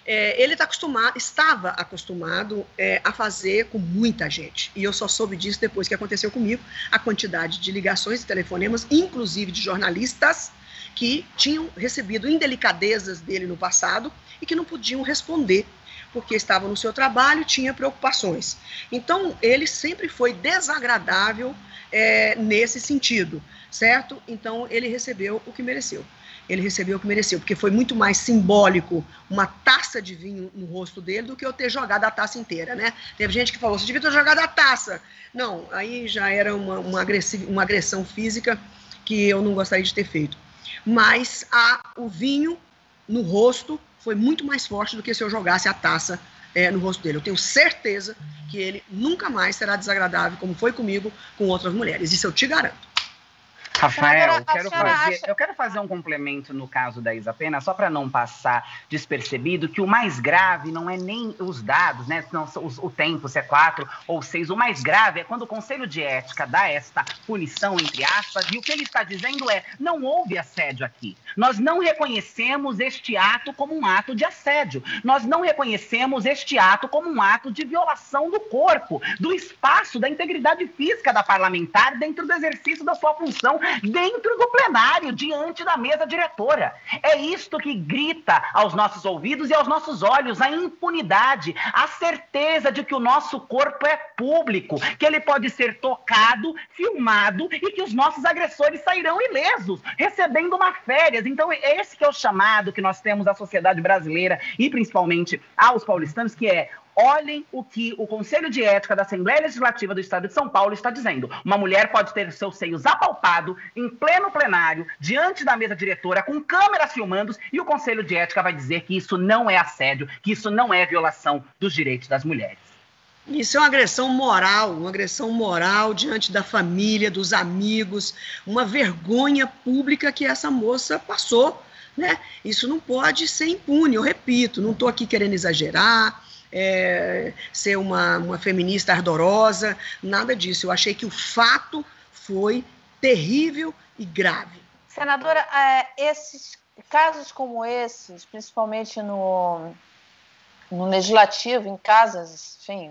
é, ele tá acostumado, estava acostumado é, a fazer com muita gente. E eu só soube disso depois que aconteceu comigo, a quantidade de ligações e telefonemas, inclusive de jornalistas, que tinham recebido indelicadezas dele no passado e que não podiam responder porque estavam no seu trabalho e tinha preocupações. Então, ele sempre foi desagradável é, nesse sentido, certo? Então, ele recebeu o que mereceu ele recebeu o que mereceu, porque foi muito mais simbólico uma taça de vinho no rosto dele do que eu ter jogado a taça inteira, né? Teve gente que falou, você devia ter jogado a taça. Não, aí já era uma, uma, uma agressão física que eu não gostaria de ter feito. Mas a, o vinho no rosto foi muito mais forte do que se eu jogasse a taça é, no rosto dele. Eu tenho certeza que ele nunca mais será desagradável, como foi comigo, com outras mulheres. Isso eu te garanto. Rafael, eu quero, fazer, eu quero fazer um complemento no caso da Isa Pena, só para não passar despercebido, que o mais grave não é nem os dados, né? Não, o, o tempo, se é quatro ou seis. O mais grave é quando o Conselho de Ética dá esta punição, entre aspas, e o que ele está dizendo é: não houve assédio aqui. Nós não reconhecemos este ato como um ato de assédio. Nós não reconhecemos este ato como um ato de violação do corpo, do espaço, da integridade física da parlamentar dentro do exercício da sua função dentro do plenário, diante da mesa diretora. É isto que grita aos nossos ouvidos e aos nossos olhos a impunidade, a certeza de que o nosso corpo é público, que ele pode ser tocado, filmado e que os nossos agressores sairão ilesos, recebendo uma férias. Então, é esse que é o chamado que nós temos à sociedade brasileira e principalmente aos paulistanos, que é Olhem o que o Conselho de Ética da Assembleia Legislativa do Estado de São Paulo está dizendo. Uma mulher pode ter seus seios apalpados em pleno plenário, diante da mesa diretora, com câmeras filmando, e o Conselho de Ética vai dizer que isso não é assédio, que isso não é violação dos direitos das mulheres. Isso é uma agressão moral, uma agressão moral diante da família, dos amigos, uma vergonha pública que essa moça passou. Né? Isso não pode ser impune, eu repito, não estou aqui querendo exagerar, é, ser uma, uma feminista ardorosa, nada disso. Eu achei que o fato foi terrível e grave. Senadora, é, esses casos como esses, principalmente no, no legislativo, em casas, enfim,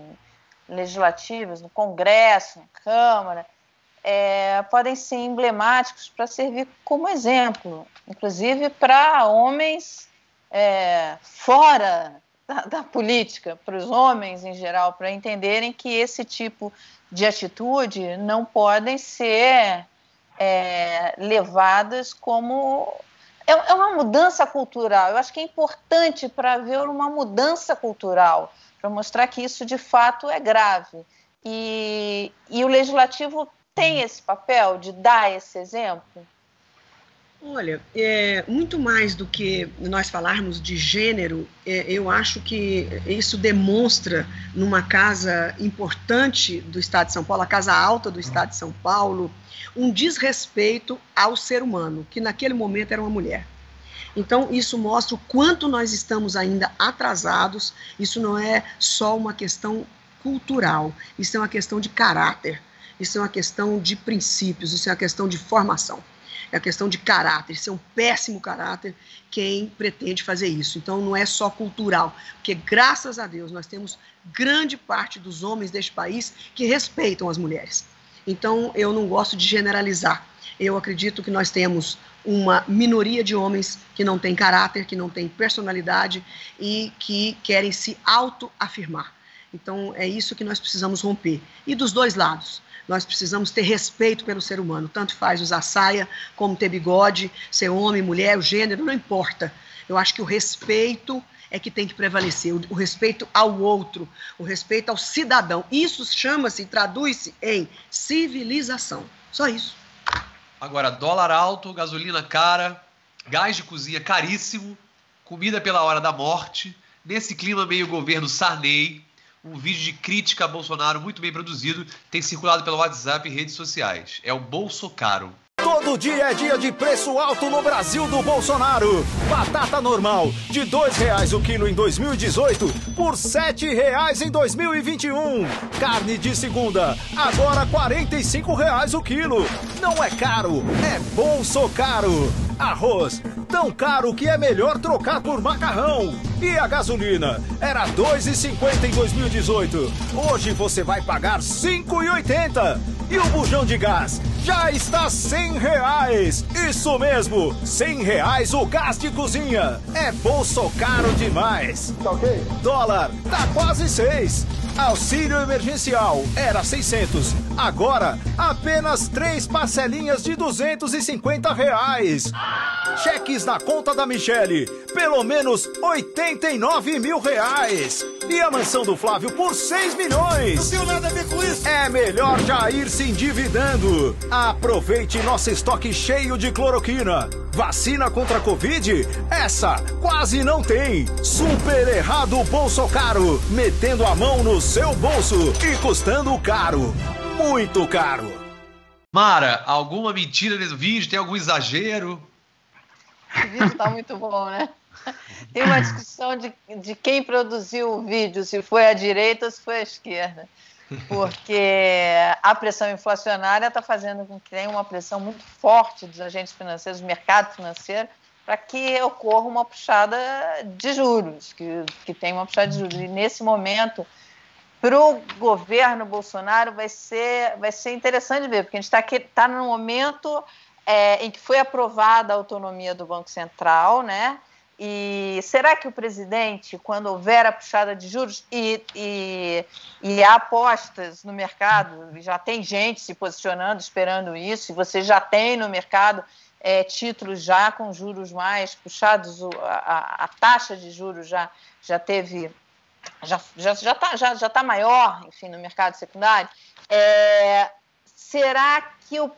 legislativas, no Congresso, na Câmara, é, podem ser emblemáticos para servir como exemplo, inclusive para homens é, fora da, da política para os homens em geral, para entenderem que esse tipo de atitude não podem ser é, levadas como. É, é uma mudança cultural. Eu acho que é importante para haver uma mudança cultural, para mostrar que isso de fato é grave. E, e o legislativo tem esse papel de dar esse exemplo? Olha, é, muito mais do que nós falarmos de gênero, é, eu acho que isso demonstra numa casa importante do Estado de São Paulo, a Casa Alta do Estado de São Paulo, um desrespeito ao ser humano, que naquele momento era uma mulher. Então, isso mostra o quanto nós estamos ainda atrasados. Isso não é só uma questão cultural, isso é uma questão de caráter, isso é uma questão de princípios, isso é uma questão de formação é a questão de caráter. É um péssimo caráter quem pretende fazer isso. Então, não é só cultural, porque graças a Deus nós temos grande parte dos homens deste país que respeitam as mulheres. Então, eu não gosto de generalizar. Eu acredito que nós temos uma minoria de homens que não tem caráter, que não tem personalidade e que querem se autoafirmar. Então, é isso que nós precisamos romper. E dos dois lados. Nós precisamos ter respeito pelo ser humano. Tanto faz usar saia, como ter bigode, ser homem, mulher, o gênero, não importa. Eu acho que o respeito é que tem que prevalecer, o, respeito ao outro, o respeito ao cidadão. Isso chama-se, traduz-se em civilização. Só isso. Agora, dólar alto, gasolina cara, gás de cozinha caríssimo, comida pela hora da morte. Nesse clima meio governo Sarney, um vídeo de crítica a Bolsonaro muito bem produzido tem circulado pelo WhatsApp e redes sociais. É o Bolso Caro. Todo dia é dia de preço alto no Brasil do Bolsonaro. Batata normal de dois reais o quilo em 2018 por sete reais em 2021. Carne de segunda agora cinco reais o quilo. Não é caro, é bolso caro. Arroz, tão caro que é melhor trocar por macarrão. E a gasolina? Era 2,50 em 2018. Hoje você vai pagar 5,80. E o bujão de gás? Já está 100 reais. Isso mesmo, 100 reais o gás de cozinha. É bolso caro demais. Tá ok? Dólar, tá quase 6. Auxílio emergencial era 600. Agora, apenas três parcelinhas de 250 reais. Cheques na conta da Michele, pelo menos 89 mil reais. E a mansão do Flávio por 6 milhões. Não tenho nada a ver com isso. É melhor já ir se endividando. Aproveite nosso estoque cheio de cloroquina. Vacina contra a Covid? Essa quase não tem. Super errado bolso caro, metendo a mão no seu bolso e custando caro. Muito caro. Mara, alguma mentira nesse vídeo? Tem algum exagero? O vídeo está muito bom, né? Tem uma discussão de, de quem produziu o vídeo, se foi a direita ou se foi a esquerda porque a pressão inflacionária está fazendo com que tenha uma pressão muito forte dos agentes financeiros, do mercado financeiro, para que ocorra uma puxada de juros, que, que tenha uma puxada de juros. E nesse momento, para o governo Bolsonaro, vai ser, vai ser interessante ver, porque a gente está tá no momento é, em que foi aprovada a autonomia do Banco Central, né? E será que o presidente, quando houver a puxada de juros e, e, e há apostas no mercado, já tem gente se posicionando, esperando isso, e você já tem no mercado é, títulos já com juros mais puxados, a, a, taxa de juros já, já teve, já já, já tá, já, já tá maior, enfim, no mercado secundário. É, será que o,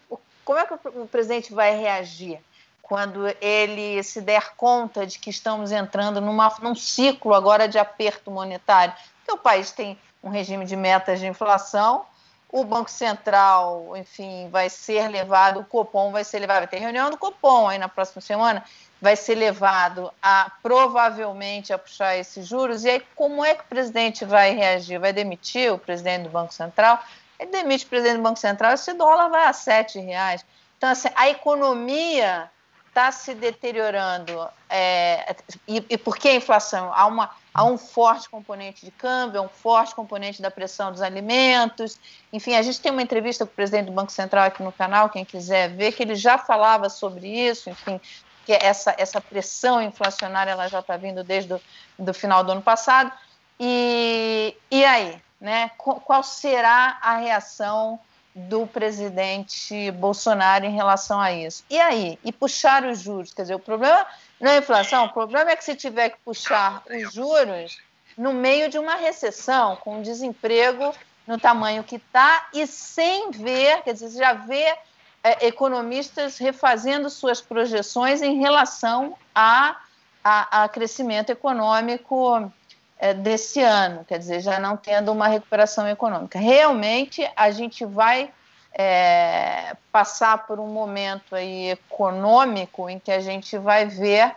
como é que o presidente vai reagir? quando ele se der conta de que estamos entrando numa, num ciclo agora de aperto monetário. Porque o país tem um regime de metas de inflação, o Banco Central, enfim, vai ser levado, o Copom vai ser levado, vai ter reunião do Copom aí na próxima semana, vai ser levado a provavelmente a puxar esses juros. E aí, como é que o presidente vai reagir? Vai demitir o presidente do Banco Central? Ele demite o presidente do Banco Central, esse dólar vai a sete reais. Então, assim, a economia está se deteriorando. É, e, e por que a inflação? Há, uma, há um forte componente de câmbio, um forte componente da pressão dos alimentos. Enfim, a gente tem uma entrevista com o presidente do Banco Central aqui no canal, quem quiser ver, que ele já falava sobre isso, enfim, que essa, essa pressão inflacionária ela já está vindo desde o do final do ano passado. E, e aí? Né? Qual será a reação do presidente Bolsonaro em relação a isso. E aí? E puxar os juros? Quer dizer, o problema não é a inflação, o problema é que se tiver que puxar os juros no meio de uma recessão, com desemprego no tamanho que está e sem ver, quer dizer, já vê é, economistas refazendo suas projeções em relação a, a, a crescimento econômico é, desse ano, quer dizer, já não tendo uma recuperação econômica. Realmente, a gente vai é, passar por um momento aí econômico em que a gente vai ver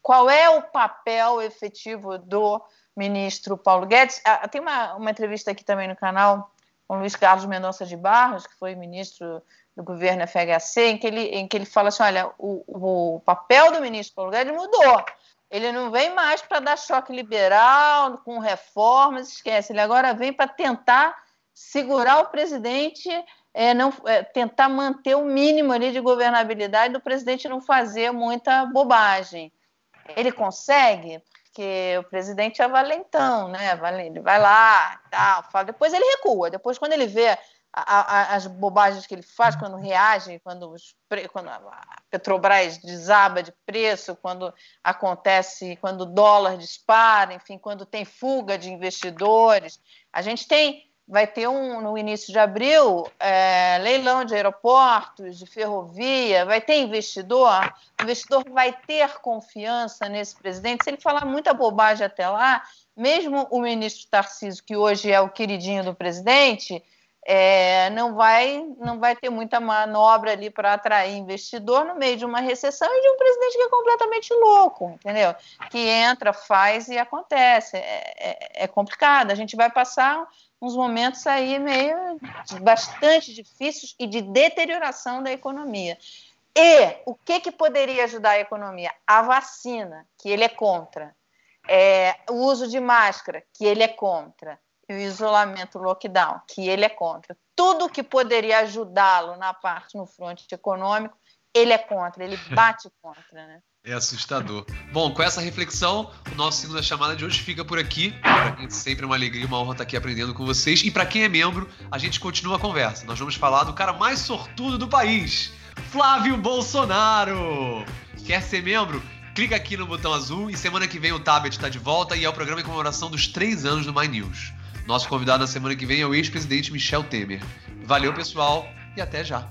qual é o papel efetivo do ministro Paulo Guedes. Ah, tem uma, uma entrevista aqui também no canal com Luiz Carlos Mendonça de Barros, que foi ministro do governo FHC, em que ele, em que ele fala assim: olha, o, o papel do ministro Paulo Guedes mudou. Ele não vem mais para dar choque liberal, com reformas, esquece. Ele agora vem para tentar segurar o presidente, é, não, é, tentar manter o mínimo ali de governabilidade do presidente não fazer muita bobagem. Ele consegue? Porque o presidente é valentão, né? Ele vai lá, tal, fala. Depois ele recua. Depois, quando ele vê a, a, as bobagens que ele faz, quando reage, quando, os, quando a Petrobras desaba de preço, quando acontece, quando o dólar dispara, enfim, quando tem fuga de investidores. A gente tem vai ter um no início de abril é, leilão de aeroportos, de ferrovia, vai ter investidor, o investidor vai ter confiança nesse presidente. Se ele falar muita bobagem até lá, mesmo o ministro Tarcísio, que hoje é o queridinho do presidente, é, não vai não vai ter muita manobra ali para atrair investidor no meio de uma recessão e de um presidente que é completamente louco, entendeu? Que entra, faz e acontece. É, é, é complicado. A gente vai passar uns momentos aí meio bastante difíceis e de deterioração da economia. E o que, que poderia ajudar a economia? A vacina, que ele é contra. É, o uso de máscara, que ele é contra. E o isolamento, o lockdown, que ele é contra. Tudo que poderia ajudá-lo na parte, no fronte econômico, ele é contra, ele bate contra, né? É assustador. Bom, com essa reflexão, o nosso segunda chamada de hoje fica por aqui. Para quem sempre é uma alegria e uma honra estar aqui aprendendo com vocês. E para quem é membro, a gente continua a conversa. Nós vamos falar do cara mais sortudo do país, Flávio Bolsonaro. Quer ser membro? Clica aqui no botão azul e semana que vem o Tablet está de volta e é o programa em comemoração dos três anos do My News. Nosso convidado na semana que vem é o ex-presidente Michel Temer. Valeu, pessoal, e até já.